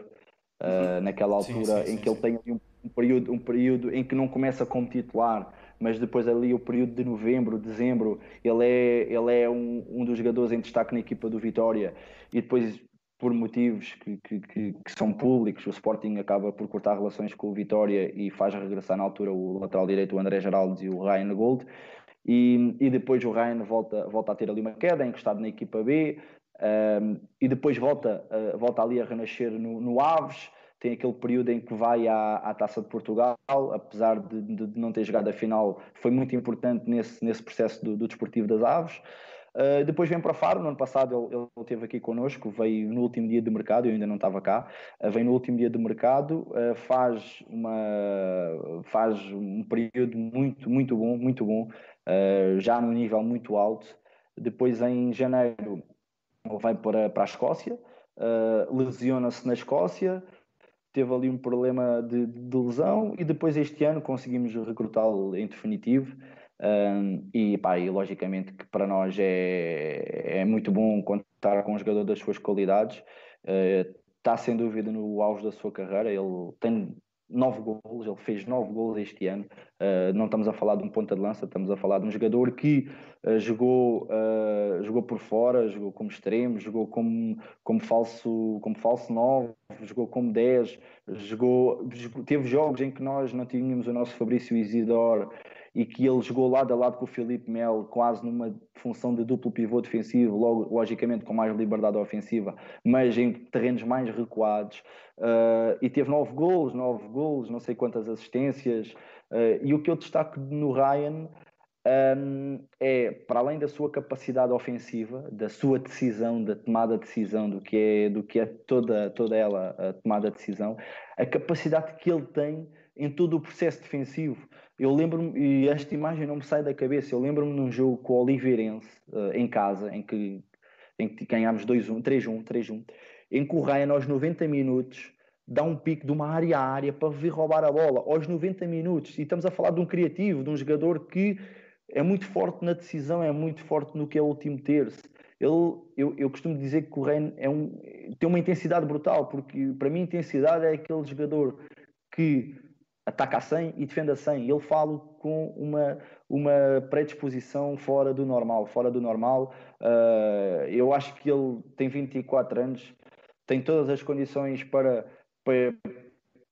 uh, naquela altura sim, sim, em que ele tem um, um, período, um período em que não começa como titular, mas depois ali o período de novembro, dezembro, ele é, ele é um, um dos jogadores em destaque na equipa do Vitória e depois por motivos que, que, que, que, são públicos, o Sporting acaba por cortar relações com o Vitória e faz regressar na altura o lateral direito, o André Geraldes e o Ryan Gold. E, e depois o Ryan volta, volta a ter ali uma queda, encostado na equipa B, um, e depois volta, uh, volta ali a renascer no, no Aves, tem aquele período em que vai à, à Taça de Portugal, apesar de, de, de, não ter jogado a final, foi muito importante nesse, nesse processo do, do Desportivo das Aves. Uh, depois vem para Faro, no ano passado ele, ele esteve aqui connosco, veio no último dia de mercado, eu ainda não estava cá, uh, vem no último dia de mercado, uh, faz, uma, faz um período muito, muito bom, muito bom, já no nível muito alto. Depois em janeiro ele vai para, para a Escócia, lesiona-se na Escócia, teve ali um problema de, de, lesão e depois este ano conseguimos recrutá-lo em definitivo. Um, e, pá, e logicamente que para nós é, é muito bom contar com um jogador das suas qualidades. Uh, está sem dúvida no auge da sua carreira. Ele tem nove golos, ele fez nove golos este ano. Uh, não estamos a falar de um ponta de lança, estamos a falar de um jogador que uh, jogou, uh, jogou por fora, jogou como extremo, jogou como, como falso, como falso 9, jogou como 10, jogou, teve jogos em que nós não tínhamos o nosso Fabrício Isidoro e que ele jogou lado a lado com o Felipe Melo, quase numa função de duplo pivô defensivo, logo, logicamente com mais liberdade ofensiva, mas em terrenos mais recuados. Uh, e teve nove gols, nove gols, não sei quantas assistências. Uh, e o que eu destaco no Ryan um, é, para além da sua capacidade ofensiva, da sua decisão, da tomada de decisão, do que é, do que é toda, toda ela a tomada de decisão, a capacidade que ele tem em todo o processo defensivo. Eu lembro-me, e esta imagem não me sai da cabeça, eu lembro-me num jogo com o Oliveirense, uh, em casa, em que, em que ganhámos 2-1, 3-1, 3-1, em que o Ryan aos 90 minutos dá um pique de uma área a área para vir roubar a bola, aos 90 minutos, e estamos a falar de um criativo, de um jogador que é muito forte na decisão, é muito forte no que é o último terço. Ele, eu, eu costumo dizer que o Ryan é um, tem uma intensidade brutal, porque para mim intensidade é aquele jogador que ataca a 100 e defende a 100. Ele fala com uma, uma predisposição fora do normal. Fora do normal, uh, eu acho que ele tem 24 anos, tem todas as condições para, para,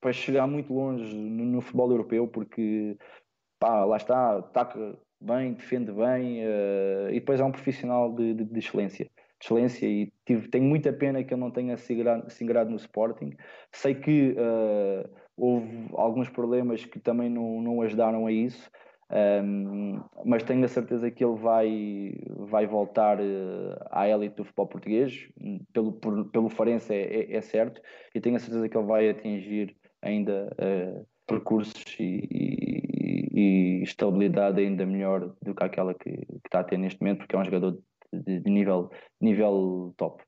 para chegar muito longe no, no futebol europeu, porque pá, lá está, ataca bem, defende bem uh, e depois é um profissional de, de, de excelência. Excelência e tive, tenho muita pena que ele não tenha se ingrado no Sporting. Sei que uh, houve alguns problemas que também não, não ajudaram a isso, um, mas tenho a certeza que ele vai, vai voltar uh, à élite do futebol português, pelo, por, pelo Farense é, é, é, certo, e tenho a certeza que ele vai atingir ainda uh, percursos e, e, e, estabilidade ainda melhor do que aquela que, que, está a ter neste momento, porque é um jogador de, de nível, nível top.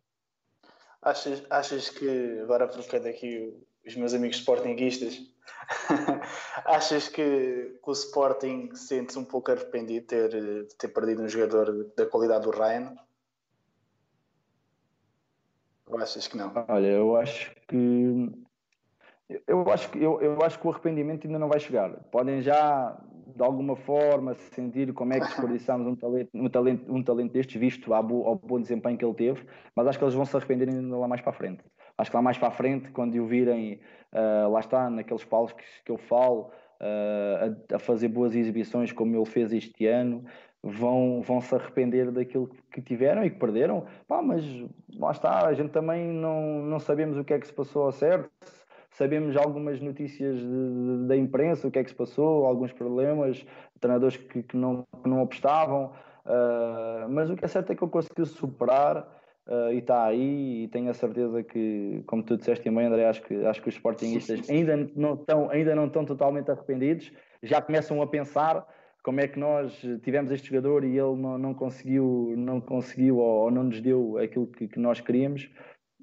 Achas, achas que, agora aproveitar aqui os meus amigos sportinguistas, achas que, o Sporting sente-se um pouco arrependido de ter, de ter perdido um jogador da qualidade do Ryan? Ou achas que não? Olha, eu acho que eu acho que eu, eu acho que o arrependimento ainda não vai chegar. Podem já de alguma forma sentir como é que desperdiçámos um talento, um talento, um talento destes, visto ao bom desempenho que ele teve, mas acho que eles vão se arrepender ainda lá mais para a frente. Acho que lá mais para a frente, quando o virem, uh, lá está, naqueles palos que, que eu falo, uh, a, a, fazer boas exibições como ele fez este ano, vão, vão se arrepender daquilo que tiveram e que perderam. Pá, mas lá está, a gente também não, não sabemos o que é que se passou ao certo, sabemos algumas notícias de, de, da imprensa, o que é que se passou, alguns problemas, treinadores que, que, não, que não apostavam, uh, mas o que é certo é que eu consegui superar uh, e está aí e tenho a certeza que, como tu disseste bem, André, acho que, acho que os Sportingistas ainda não, estão, ainda não estão totalmente arrependidos, já começam a pensar como é que nós tivemos este jogador e ele não, não conseguiu, não conseguiu ou, ou não nos deu aquilo que, que nós queríamos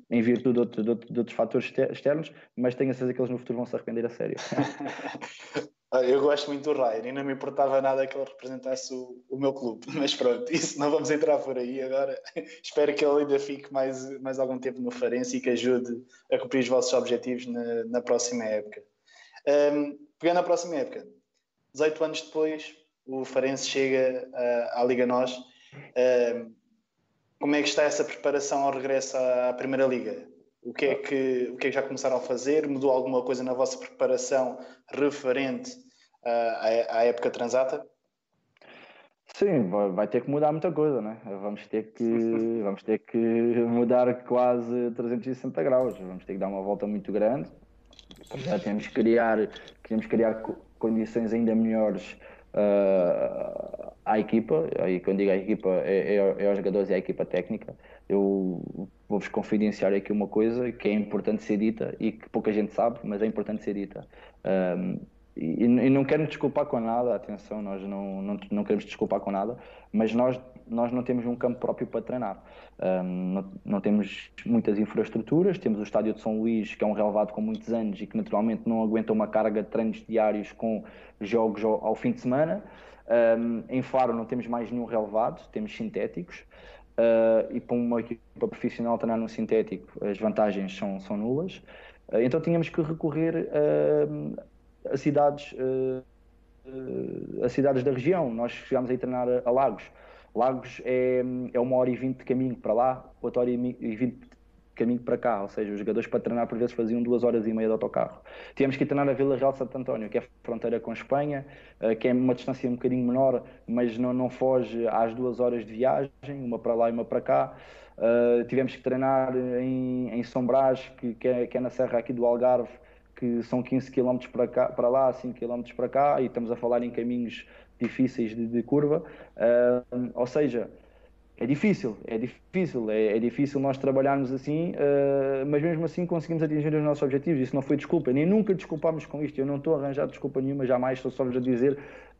em virtude de, outro, de, outro, de, outros fatores externos, mas tenho a certeza que eles no futuro vão se arrepender a sério. Eu gosto muito do Ryan e não me importava nada que ele representasse o, o, meu clube, mas pronto, isso não vamos entrar por aí agora. Espero que ele ainda fique mais, mais algum tempo no Farense e que ajude a cumprir os vossos objetivos na, na próxima época. Um, pegando a próxima época, 18 anos depois, o Farense chega uh, à Liga Nós. Um, como é que está essa preparação ao regresso à Primeira Liga? O que, é que, o que é que já começaram a fazer? Mudou alguma coisa na vossa preparação referente uh, à, à, época transata? Sim, vai ter que mudar muita coisa, né? Vamos ter que, vamos ter que mudar quase 360 graus. Vamos ter que dar uma volta muito grande. Já temos que criar, queremos criar condições ainda melhores uh, à equipa, e quando digo à equipa é, é, é aos jogadores e à equipa técnica, eu vou-vos confidenciar aqui uma coisa que é importante ser dita e que pouca gente sabe, mas é importante ser dita. Um, e, e, não quero me desculpar com nada, atenção, nós não, não, não queremos desculpar com nada, mas nós, nós não temos um campo próprio para treinar. Um, não, não, temos muitas infraestruturas, temos o estádio de São Luís, que é um relevado com muitos anos e que naturalmente não aguenta uma carga de treinos diários com jogos ao, ao fim de semana. Um, em Faro não temos mais nenhum relevado, temos sintéticos. Uh, e para uma equipa profissional treinar no sintético, as vantagens são, são nulas. Uh, então tínhamos que recorrer uh, a cidades, a cidades da região. Nós chegámos a treinar a, a Lagos. Lagos é, é uma hora e vinte de caminho para lá, outra hora e vinte caminho para cá, ou seja, os jogadores para treinar por vezes faziam duas horas e meia de autocarro. Tínhamos que treinar a Vila Real de Santo António, que é fronteira com Espanha, eh, que é uma distância um bocadinho menor, mas não, não foge às duas horas de viagem, uma para lá e uma para cá. Uh, tivemos que treinar em, em Sombrás, que, que, é, que é na serra aqui do Algarve, que são 15 km para, cá, para lá, 5 km para cá, e estamos a falar em caminhos difíceis de, de curva. Uh, ou seja, é difícil, é difícil, é, é difícil nós trabalharmos assim, uh, mas mesmo assim conseguimos atingir os nossos objetivos. Isso não foi desculpa, nem nunca desculpámos com isto. Eu não estou a arranjar desculpa nenhuma, jamais, estou só a dizer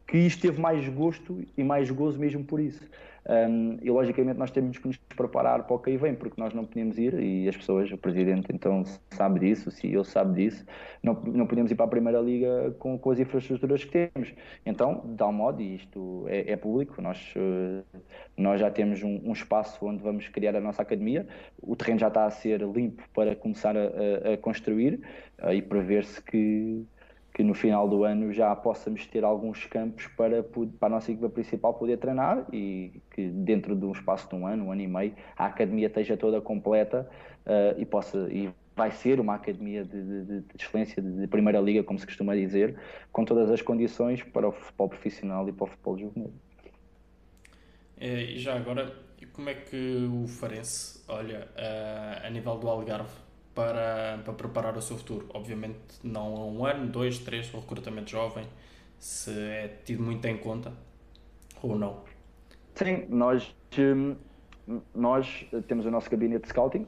que isto teve mais gosto e mais gozo mesmo por isso. Um, e logicamente nós temos que nos preparar para o que aí vem, porque nós não podemos ir, e as pessoas, o Presidente então sabe disso, o CEO sabe disso, não, não podemos ir para a Primeira Liga com, com as infraestruturas que temos. Então, dá um modo, e isto é, é público, nós, uh, nós já temos um, um, espaço onde vamos criar a nossa academia, o terreno já está a ser limpo para começar a, a, a construir, uh, e prever-se que que no final do ano já possamos ter alguns campos para, para a nossa equipa principal poder treinar e que dentro de um espaço de um ano, um ano e meio, a academia esteja toda completa uh, e possa e vai ser uma academia de, de, de excelência de, primeira liga, como se costuma dizer, com todas as condições para o futebol profissional e para o futebol juvenil. É, e já agora, como é que o Farense olha uh, a nível do Algarve para, para preparar o seu futuro. Obviamente, não há um ano, dois, três, o recrutamento jovem, se é tido muito em conta ou não. Sim, nós, hum, nós temos o nosso gabinete de scouting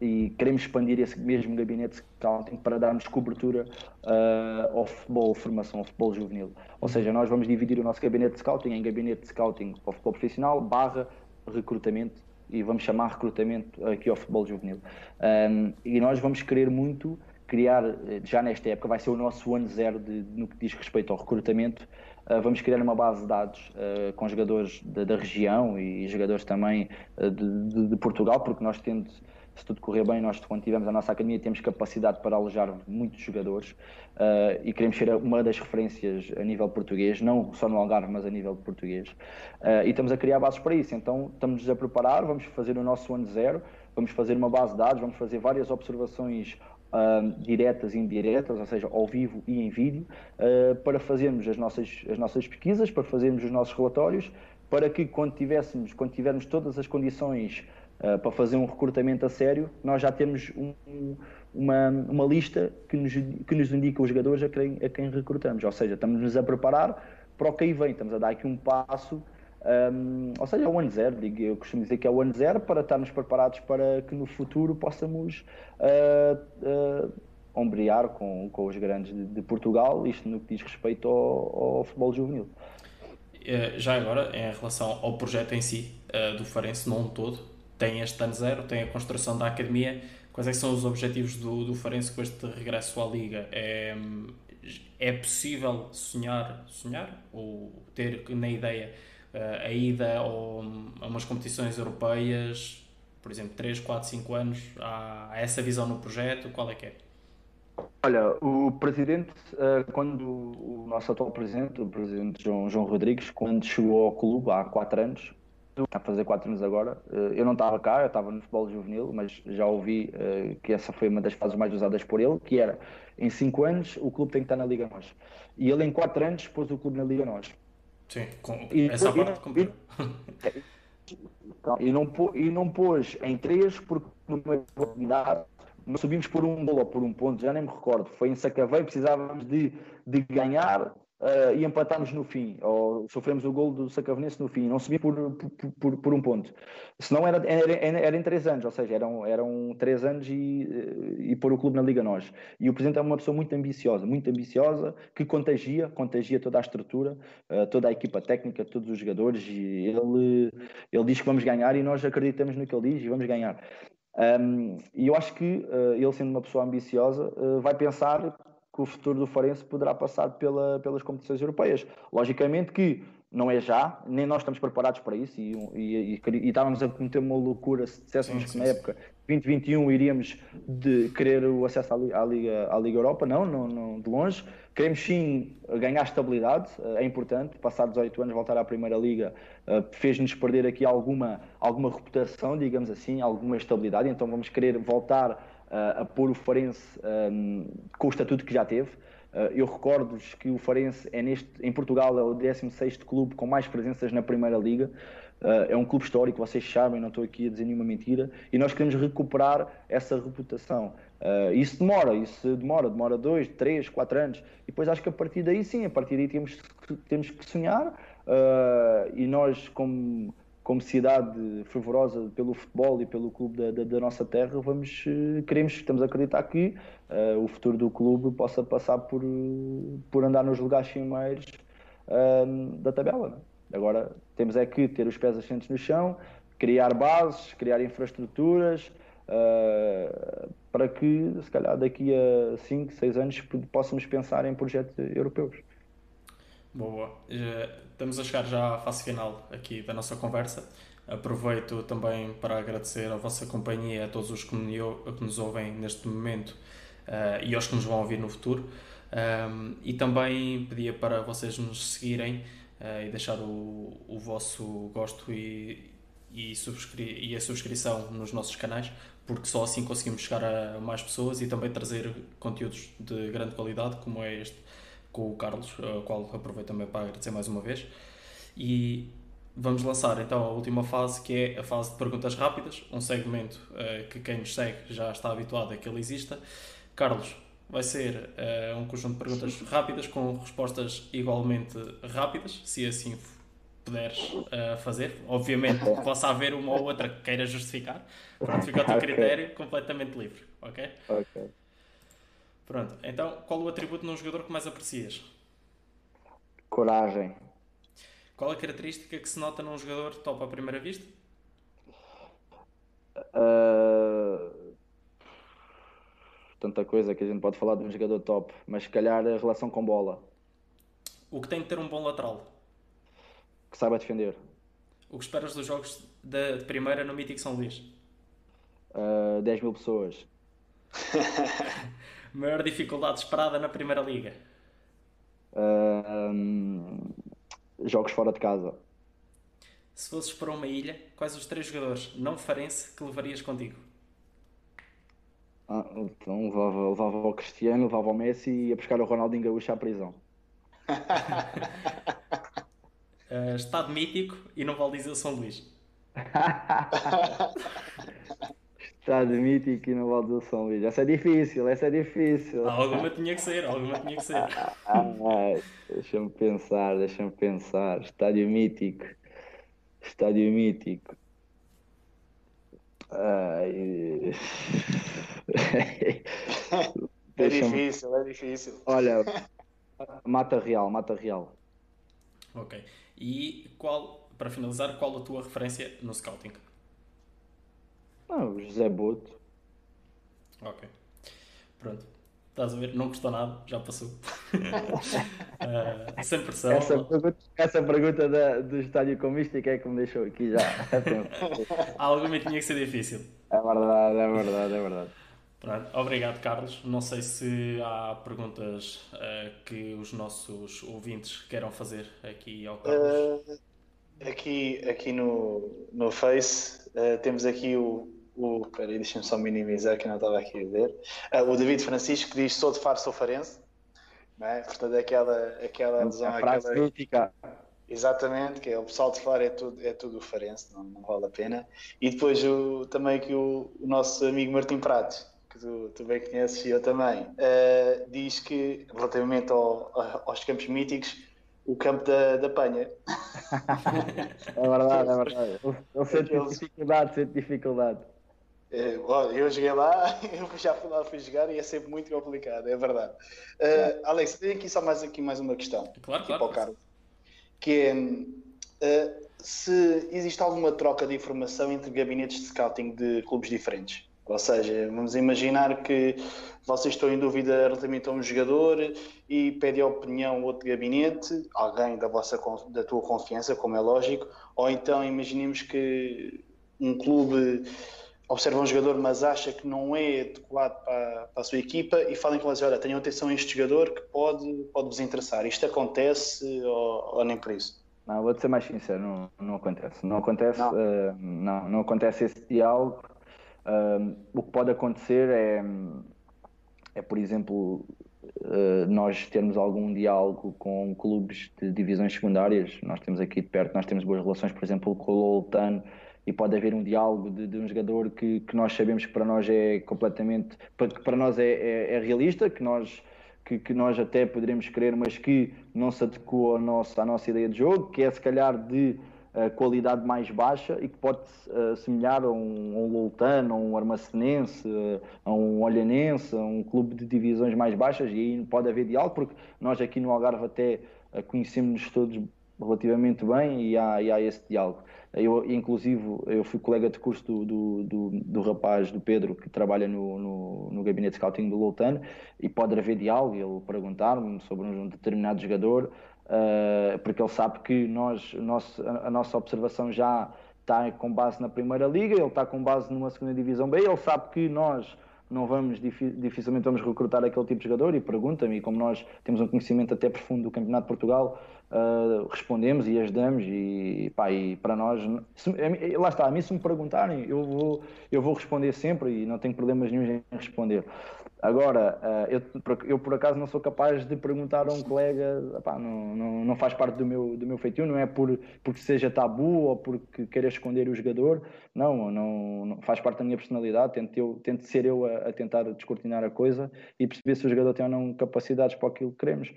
e queremos expandir esse mesmo gabinete de scouting para darmos cobertura uh, ao futebol, formação ao futebol juvenil. Ou seja, nós vamos dividir o nosso gabinete de scouting em gabinete de scouting ao futebol profissional barra recrutamento e vamos chamar recrutamento aqui ao futebol juvenil. Um, e nós vamos querer muito criar, eh, já nesta época, vai ser o nosso ano zero de, no que diz respeito ao recrutamento. Uh, vamos criar uma base de dados uh, com jogadores da, da, região e jogadores também uh, de, de, de, Portugal, porque nós tendo se tudo correr bem, nós quando tivermos a nossa academia temos capacidade para alojar muitos jogadores uh, e queremos ser uma das referências a nível português, não só no Algarve, mas a nível português. Uh, e estamos a criar bases para isso, então estamos a preparar, vamos fazer o nosso ano zero, vamos fazer uma base de dados, vamos fazer várias observações Uh, diretas e indiretas, ou seja, ao vivo e em vídeo, uh, para fazermos as nossas, as nossas pesquisas, para fazermos os nossos relatórios, para que quando, tivéssemos, quando tivermos todas as condições uh, para fazer um recrutamento a sério, nós já temos um, uma, uma lista que nos, que nos indica os jogadores a quem, a quem recrutamos. Ou seja, estamos-nos a preparar para o que aí vem, estamos a dar aqui um passo, um, ou seja, é o ano zero, digo, eu costumo dizer que é o ano zero para estarmos preparados para que no futuro possamos uh, uh, ombrear com, com os grandes de, de, Portugal, isto no que diz respeito ao, ao futebol juvenil. Eh, já agora, em relação ao projeto em si, uh, do Farense, não todo, tem este ano zero, tem a construção da academia. Quais é são os objetivos do, do Farense com este regresso à Liga? É, é possível sonhar, sonhar ou ter na ideia uh, a ida ao, a umas competições europeias, por exemplo, 3, 4, 5 anos? Há, há essa visão no projeto? Qual é que é? Olha, o presidente, eh, quando o nosso atual presidente, o presidente João, João Rodrigues, quando chegou ao clube há quatro anos, a fazer quatro anos agora, eh, eu não estava cá, eu estava no futebol juvenil, mas já ouvi eh, que essa foi uma das fases mais usadas por ele, que era em cinco anos o clube tem que estar na Liga Nós. E ele em quatro anos pôs o clube na Liga Nós. Sim, com e, essa e, parte e, e, não, e não pôs em três porque numa oportunidade nós subimos por um gol ou por um ponto, já nem me recordo. Foi em Sacavém, precisávamos de, de ganhar uh, e empatámos no fim. Ou sofremos o gol do Sacavenense no fim. Não subimos por, por, por, por um ponto. Senão era, era, era em três anos, ou seja, eram, eram três anos e, eh, e pôr o clube na Liga Nós. E o Presidente é uma pessoa muito ambiciosa, muito ambiciosa, que contagia, contagia toda a estrutura, uh, toda a equipa técnica, todos os jogadores. E ele, ele diz que vamos ganhar e nós acreditamos no que ele diz e vamos ganhar. Um, e eu acho que uh, ele, sendo uma pessoa ambiciosa, uh, vai pensar que o futuro do Farense poderá passar pela, pelas competições europeias. Logicamente que não é já, nem nós estamos preparados para isso e, e, e, e estávamos a cometer uma loucura se disséssemos que na época 2021 iríamos de querer o acesso à Liga, à Liga Europa, não, não, não, de longe. Queremos sim ganhar estabilidade, eh, é importante. Passados oito anos, voltar à Primeira Liga eh, fez-nos perder aqui alguma, alguma reputação, digamos assim, alguma estabilidade. Então vamos querer voltar eh, a pôr o Farense um, com o estatuto que já teve. Eu recordo-vos que o Farense é neste, em Portugal é o 16 clube com mais presenças na Primeira Liga. Uh, é um clube histórico, vocês sabem, não estou aqui a dizer nenhuma mentira, e nós queremos recuperar essa reputação. Uh, isso demora, isso demora, demora dois, três, quatro anos, e depois acho que a partir daí sim, a partir daí temos temos que sonhar, uh, e nós, como, como cidade fervorosa pelo futebol e pelo clube da, da, da nossa terra, vamos, queremos, estamos a acreditar que o futuro do clube possa passar por, por andar nos lugares cimeiros da tabela. É? Agora temos é que ter os pés assentes no chão, criar bases, criar infraestruturas uh, para que, se calhar, daqui a 5, 6 anos possamos pensar em projetos europeus. Boa. Estamos a chegar já à fase final aqui da nossa conversa. Aproveito também para agradecer a vossa companhia, a todos os que, nos ouvem neste momento uh, e aos que nos vão ouvir no futuro. Um, e também pedia para vocês nos seguirem uh, e deixar o, o vosso gosto e, e, subscri e a subscrição nos nossos canais, porque só assim conseguimos chegar a mais pessoas e também trazer conteúdos de grande qualidade, como é este com o Carlos, ao qual aproveito também para agradecer mais uma vez. E vamos lançar então a última fase, que é a fase de perguntas rápidas, um segmento uh, que quem nos segue já está habituado a que ele exista. Carlos, vai ser uh, um conjunto de perguntas rápidas com respostas igualmente rápidas, se assim puderes uh, fazer. Obviamente possa haver uma ou outra que queira justificar. Pronto, fica ao teu critério completamente livre, ok? Ok. Pronto, então qual o atributo num jogador que mais aprecias? Coragem. Qual a característica que se nota num jogador top à primeira vista? Uh tanta coisa que a gente pode falar de um jogador top, mas se calhar a relação com bola. O que tem que ter um bom lateral? Que saiba defender. O que esperas dos jogos de, de primeira no Mítico São Luís? Uh, 10 mil pessoas. Maior dificuldade esperada na Primeira Liga? Uh, um, jogos fora de casa. Se fosses para uma ilha, quais os três jogadores não farense que levarias contigo? Ah, então levava, levava o Cristiano, levava o Messi e ia buscar o Ronaldinho Gaúcho à prisão. uh, estado mítico e não vale dizer São Luís. estado mítico e não vale dizer São Luís. Essa é difícil, essa é difícil. alguma tinha que ser, alguma tinha que ser. deixa-me pensar, deixa-me pensar. Estádio mítico. Estádio mítico. Ai... é difícil, é difícil. Olha, Mata Real, Mata Real. Ok. E qual, para finalizar, qual a tua referência no scouting? Ah, o José Boto. Ok. Pronto. Estás a ver? Não custou nada, já passou. uh, sem pressão. Essa pergunta, essa pergunta da, do estádio com mística é que me deixou aqui já. Alguma tinha que ser difícil. É verdade, é verdade, é verdade. Pronto. Obrigado, Carlos. Não sei se há perguntas uh, que os nossos ouvintes queiram fazer aqui ao Carlos. Uh, aqui aqui no, no Face uh, temos aqui o, o peraí, deixa-me só minimizar que não estava aqui a ver. o David Francisco diz sou de Faro, sou farense. É? Portanto, aquela, aquela adesão àquela. Exatamente, que é o pessoal de Faro é tudo, é tudo farense, não, não vale a pena. E depois o, também que o, o nosso amigo Martim Pratos que tu, tu bem conheces e eu também, uh, diz que, relativamente ao, aos campos míticos, o campo da, da Penha. é verdade, é verdade. Ele sente Aqueles... dificuldade, sente dificuldade. É, eu joguei lá, eu já fui lá, fui jogar e é sempre muito complicado, é verdade. Uh, Alex, tenho aqui só mais, aqui mais uma questão. Claro, claro. Para o Carlos. Que é, uh, se existe alguma troca de informação entre gabinetes de scouting de clubes diferentes? Ou seja, vamos imaginar que vocês estão em dúvida relativamente a um jogador e pedem a opinião a outro gabinete, alguém da, vossa, da tua confiança, como é lógico, ou então imaginemos que um clube observa um jogador, mas acha que não é adequado para, para a sua equipa e falem com eles, olha, tenham atenção a este jogador que pode, pode vos interessar. Isto acontece ou, ou nem por isso? Não, vou-te ser mais sincero, não, não acontece. Não acontece, não. Uh, não, não acontece esse diálogo o que pode acontecer é, é por exemplo, uh, nós termos algum diálogo com clubes de divisões secundárias. Nós temos aqui de perto, nós temos boas relações, por exemplo, com o Loltano, e pode haver um diálogo de, de, um jogador que, que nós sabemos que para nós é completamente, que para nós é, é, é realista, que nós que, que, nós até poderemos querer, mas que não se adequa ao nosso, à nossa ideia de jogo, que é se calhar de qualidade mais baixa e que pode uh, assemelhar a um, um Loutano, a um Armacenense, a um Olhanense, a um clube de divisões mais baixas e aí pode haver diálogo, porque nós aqui no Algarve até uh, conhecemos-nos todos relativamente bem e há, e há esse diálogo. Eu, inclusive, eu fui colega de curso do, do, do, do rapaz, do Pedro, que trabalha no, no, no gabinete de scouting do Loutano, e pode haver diálogo, ele perguntar-me sobre um determinado jogador, uh, porque ele sabe que nós, nosso, a, a nossa observação já está com base na Primeira Liga, ele está com base numa Segunda Divisão B, ele sabe que nós não vamos, dificilmente vamos recrutar aquele tipo de jogador e pergunta-me, e como nós temos um conhecimento até profundo do Campeonato de Portugal, uh, respondemos e ajudamos e, pá, e para nós, se, lá está, a mim se me perguntarem, eu vou, eu vou responder sempre e não tenho problemas nenhum em responder. Agora, eh, eu, por acaso não sou capaz de perguntar a um colega, não, não, não, faz parte do meu, do meu feitio, não é por, porque seja tabu ou porque queira esconder o jogador, não, não, não faz parte da minha personalidade, tento, eu, tento ser eu a, a, tentar descortinar a coisa e perceber se o jogador tem ou não capacidades para aquilo que queremos.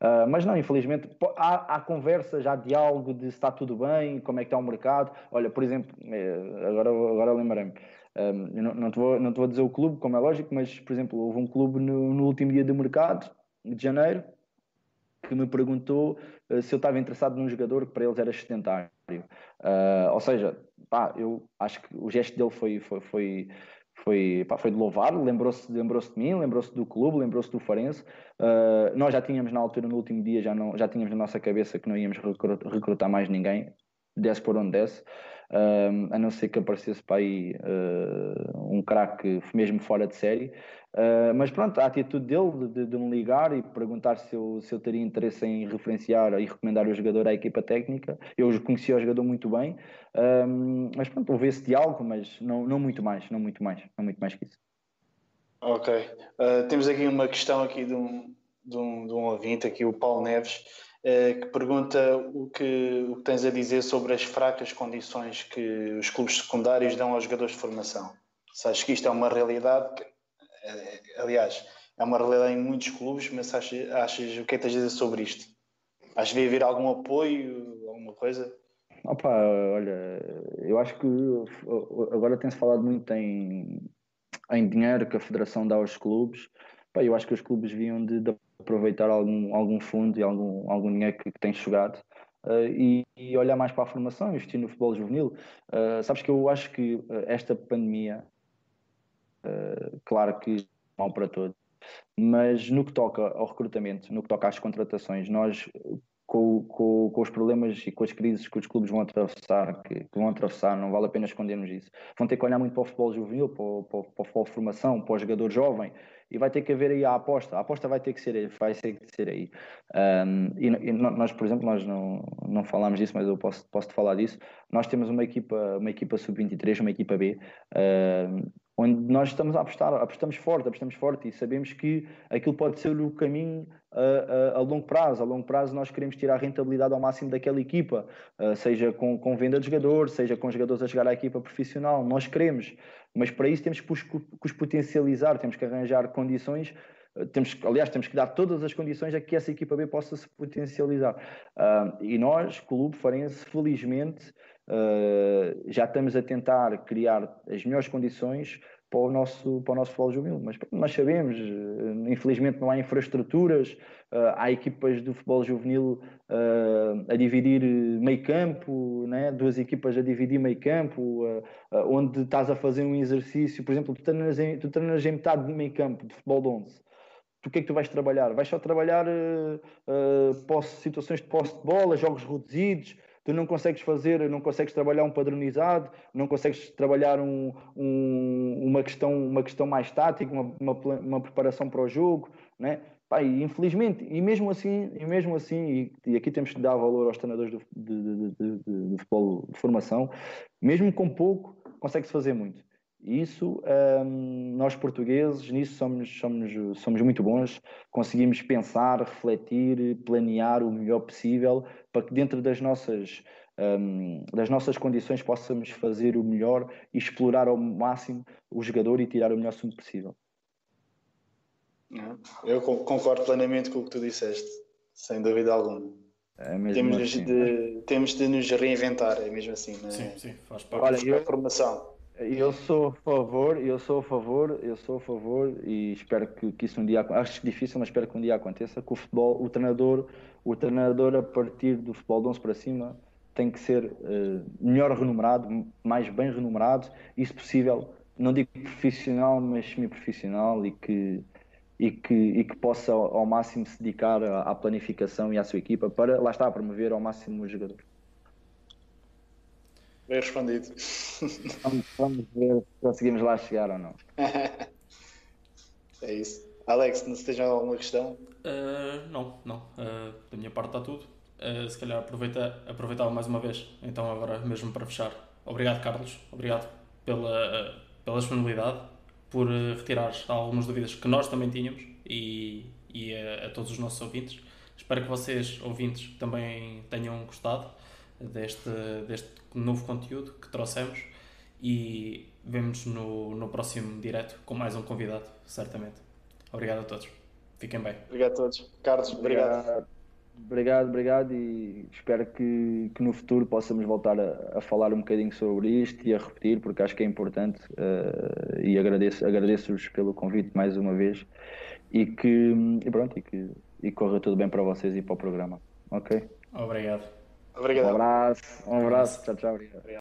Uh, mas não, infelizmente, há, há conversas, há diálogo de se está tudo bem, como é que está o mercado. Olha, por exemplo, eh, agora, agora lembrei-me. Um, não, não, te vou, não te vou dizer o clube, como é lógico, mas, por exemplo, houve um clube no, no último dia de mercado, de janeiro, que me perguntou uh, se eu estava interessado num jogador que para eles era sedentário. Uh, ou seja, pá, eu acho que o gesto dele foi, foi, foi, foi, pá, foi de louvar, lembrou-se lembrou de mim, lembrou-se do clube, lembrou-se do Farense. Uh, nós já tínhamos na altura, no último dia, já, não, já tínhamos na nossa cabeça que não íamos recrutar mais ninguém, desse por onde desse. Uh, a não ser que aparecesse para aí uh, um craque mesmo fora de série. Uh, mas pronto, a atitude dele de, de, me ligar e perguntar se eu, se eu teria interesse em referenciar e recomendar o jogador à equipa técnica. Eu conhecia o jogador muito bem, mas pronto, houve esse diálogo, mas não, não muito mais, não muito mais, não muito mais que isso. Ok. Uh, temos aqui uma questão aqui de um, de um, de um ouvinte, aqui o Paulo Neves, que pergunta o que, o que tens a dizer sobre as fracas condições que os clubes secundários dão aos jogadores de formação. Achas que isto é uma realidade, eh, aliás, é uma realidade em muitos clubes, mas achas, achas o que é que tens a dizer sobre isto? Achas que haver algum apoio, alguma coisa? Opa, olha, eu acho que agora tem-se falado muito em em dinheiro que a Federação dá aos clubes, eu acho que os clubes deviam de, de, aproveitar algum, algum fundo e algum, algum dinheiro que, que tem chegado uh, e, e, olhar mais para a formação, investir no futebol juvenil. Uh, sabes que eu acho que uh, esta pandemia, claro que mal para todos, mas no que toca ao recrutamento, no que toca às contratações, nós com, com, com, os problemas e com as crises que os clubes vão atravessar, que, que, vão atravessar, não vale a pena escondermos isso. Vão ter que olhar muito para o futebol juvenil, para o, para, para o futebol de formação, para o jogador jovem, e vai ter que haver aí a aposta. A aposta vai ter que ser, vai ter que ser aí. Um, e, e, nós, por exemplo, nós não, não falámos disso, mas eu posso, posso te falar disso. Nós temos uma equipa, uma equipa sub-23, uma equipa B, onde nós estamos a apostar, apostamos forte, apostamos forte e sabemos que aquilo pode ser o caminho a, a, longo prazo. A longo prazo nós queremos tirar a rentabilidade ao máximo daquela equipa, uh, seja com, com venda de jogadores, seja com jogadores a chegar à equipa profissional, nós queremos, mas para isso temos que os, que os potencializar, temos que arranjar condições ah, temos, aliás, temos que dar todas as condições a que essa equipa B possa se potencializar. Uh, e nós, Clube Farense, felizmente, uh, já estamos a tentar criar as melhores condições para o nosso, para o nosso futebol juvenil. Mas nós sabemos, uh, infelizmente não há infraestruturas, uh, há equipas do futebol juvenil a dividir meio campo, né? duas equipas a dividir meio campo, onde estás a fazer um exercício, por exemplo, tu treinas em, tu treinas em metade do meio campo de futebol de 11 o que é que tu vais trabalhar? Vais só trabalhar uh, uh, situações de posse de bola, jogos reduzidos, tu não consegues fazer, não consegues trabalhar um padronizado, não consegues trabalhar um, um, uma, questão, uma questão mais tática, uma, uma, uma preparação para o jogo, né? Pá, e infelizmente, e mesmo assim, e mesmo assim e, e aqui temos que dar valor aos treinadores de, de, de, de futebol de formação, mesmo com pouco, consegue-se fazer muito. E isso, hum, nós portugueses, nisso somos, somos, somos muito bons, conseguimos pensar, refletir, planear o melhor possível para que dentro das nossas, hum, das nossas condições possamos fazer o melhor e explorar ao máximo o jogador e tirar o melhor sumo possível. Eu concordo plenamente com o que tu disseste, sem dúvida alguma. É temos, assim, de, mas... temos de nos reinventar, é mesmo assim, não é? Sim, sim, faz parte. Olha, eu, formação. Eu sou a favor, eu sou a favor, eu sou a favor e espero que, que isso um dia acho difícil, mas espero que um dia aconteça, que o futebol, o treinador, o treinador a partir do futebol de 11 para cima tem que ser uh, melhor renumerado, mais bem renumerado, e se possível, não digo profissional, mas semi-profissional e que, e, que, e que possa ao, máximo se dedicar à, à planificação e à sua equipa para, lá está, promover ao máximo os jogadores. Bem respondido. Vamos, vamos ver se conseguimos lá chegar ou não. é isso. Alex, não se tem alguma questão? Uh, não, não. Uh, da minha parte está tudo. Uh, se calhar aproveita, aproveitava mais uma vez, então agora mesmo para fechar. Obrigado, Carlos. Obrigado pela, pela disponibilidade, por retirar algumas dúvidas que nós também tínhamos e, e a, a todos os nossos ouvintes. Espero que vocês, ouvintes, também tenham gostado deste, deste novo conteúdo que trouxemos e vemos no, no próximo direto com mais um convidado, certamente. Obrigado a todos. Fiquem bem. Obrigado a todos. Carlos, obrigado. Obrigado, obrigado, obrigado e espero que, que no futuro possamos voltar a, a, falar um bocadinho sobre isto e a repetir, porque acho que é importante uh, e agradeço, agradeço-vos pelo convite mais uma vez e que, e pronto, e que e corra tudo bem para vocês e para o programa. Ok? Obrigado. Obrigado. Um abraço, um abraço. Tchau, tchau. Obrigado.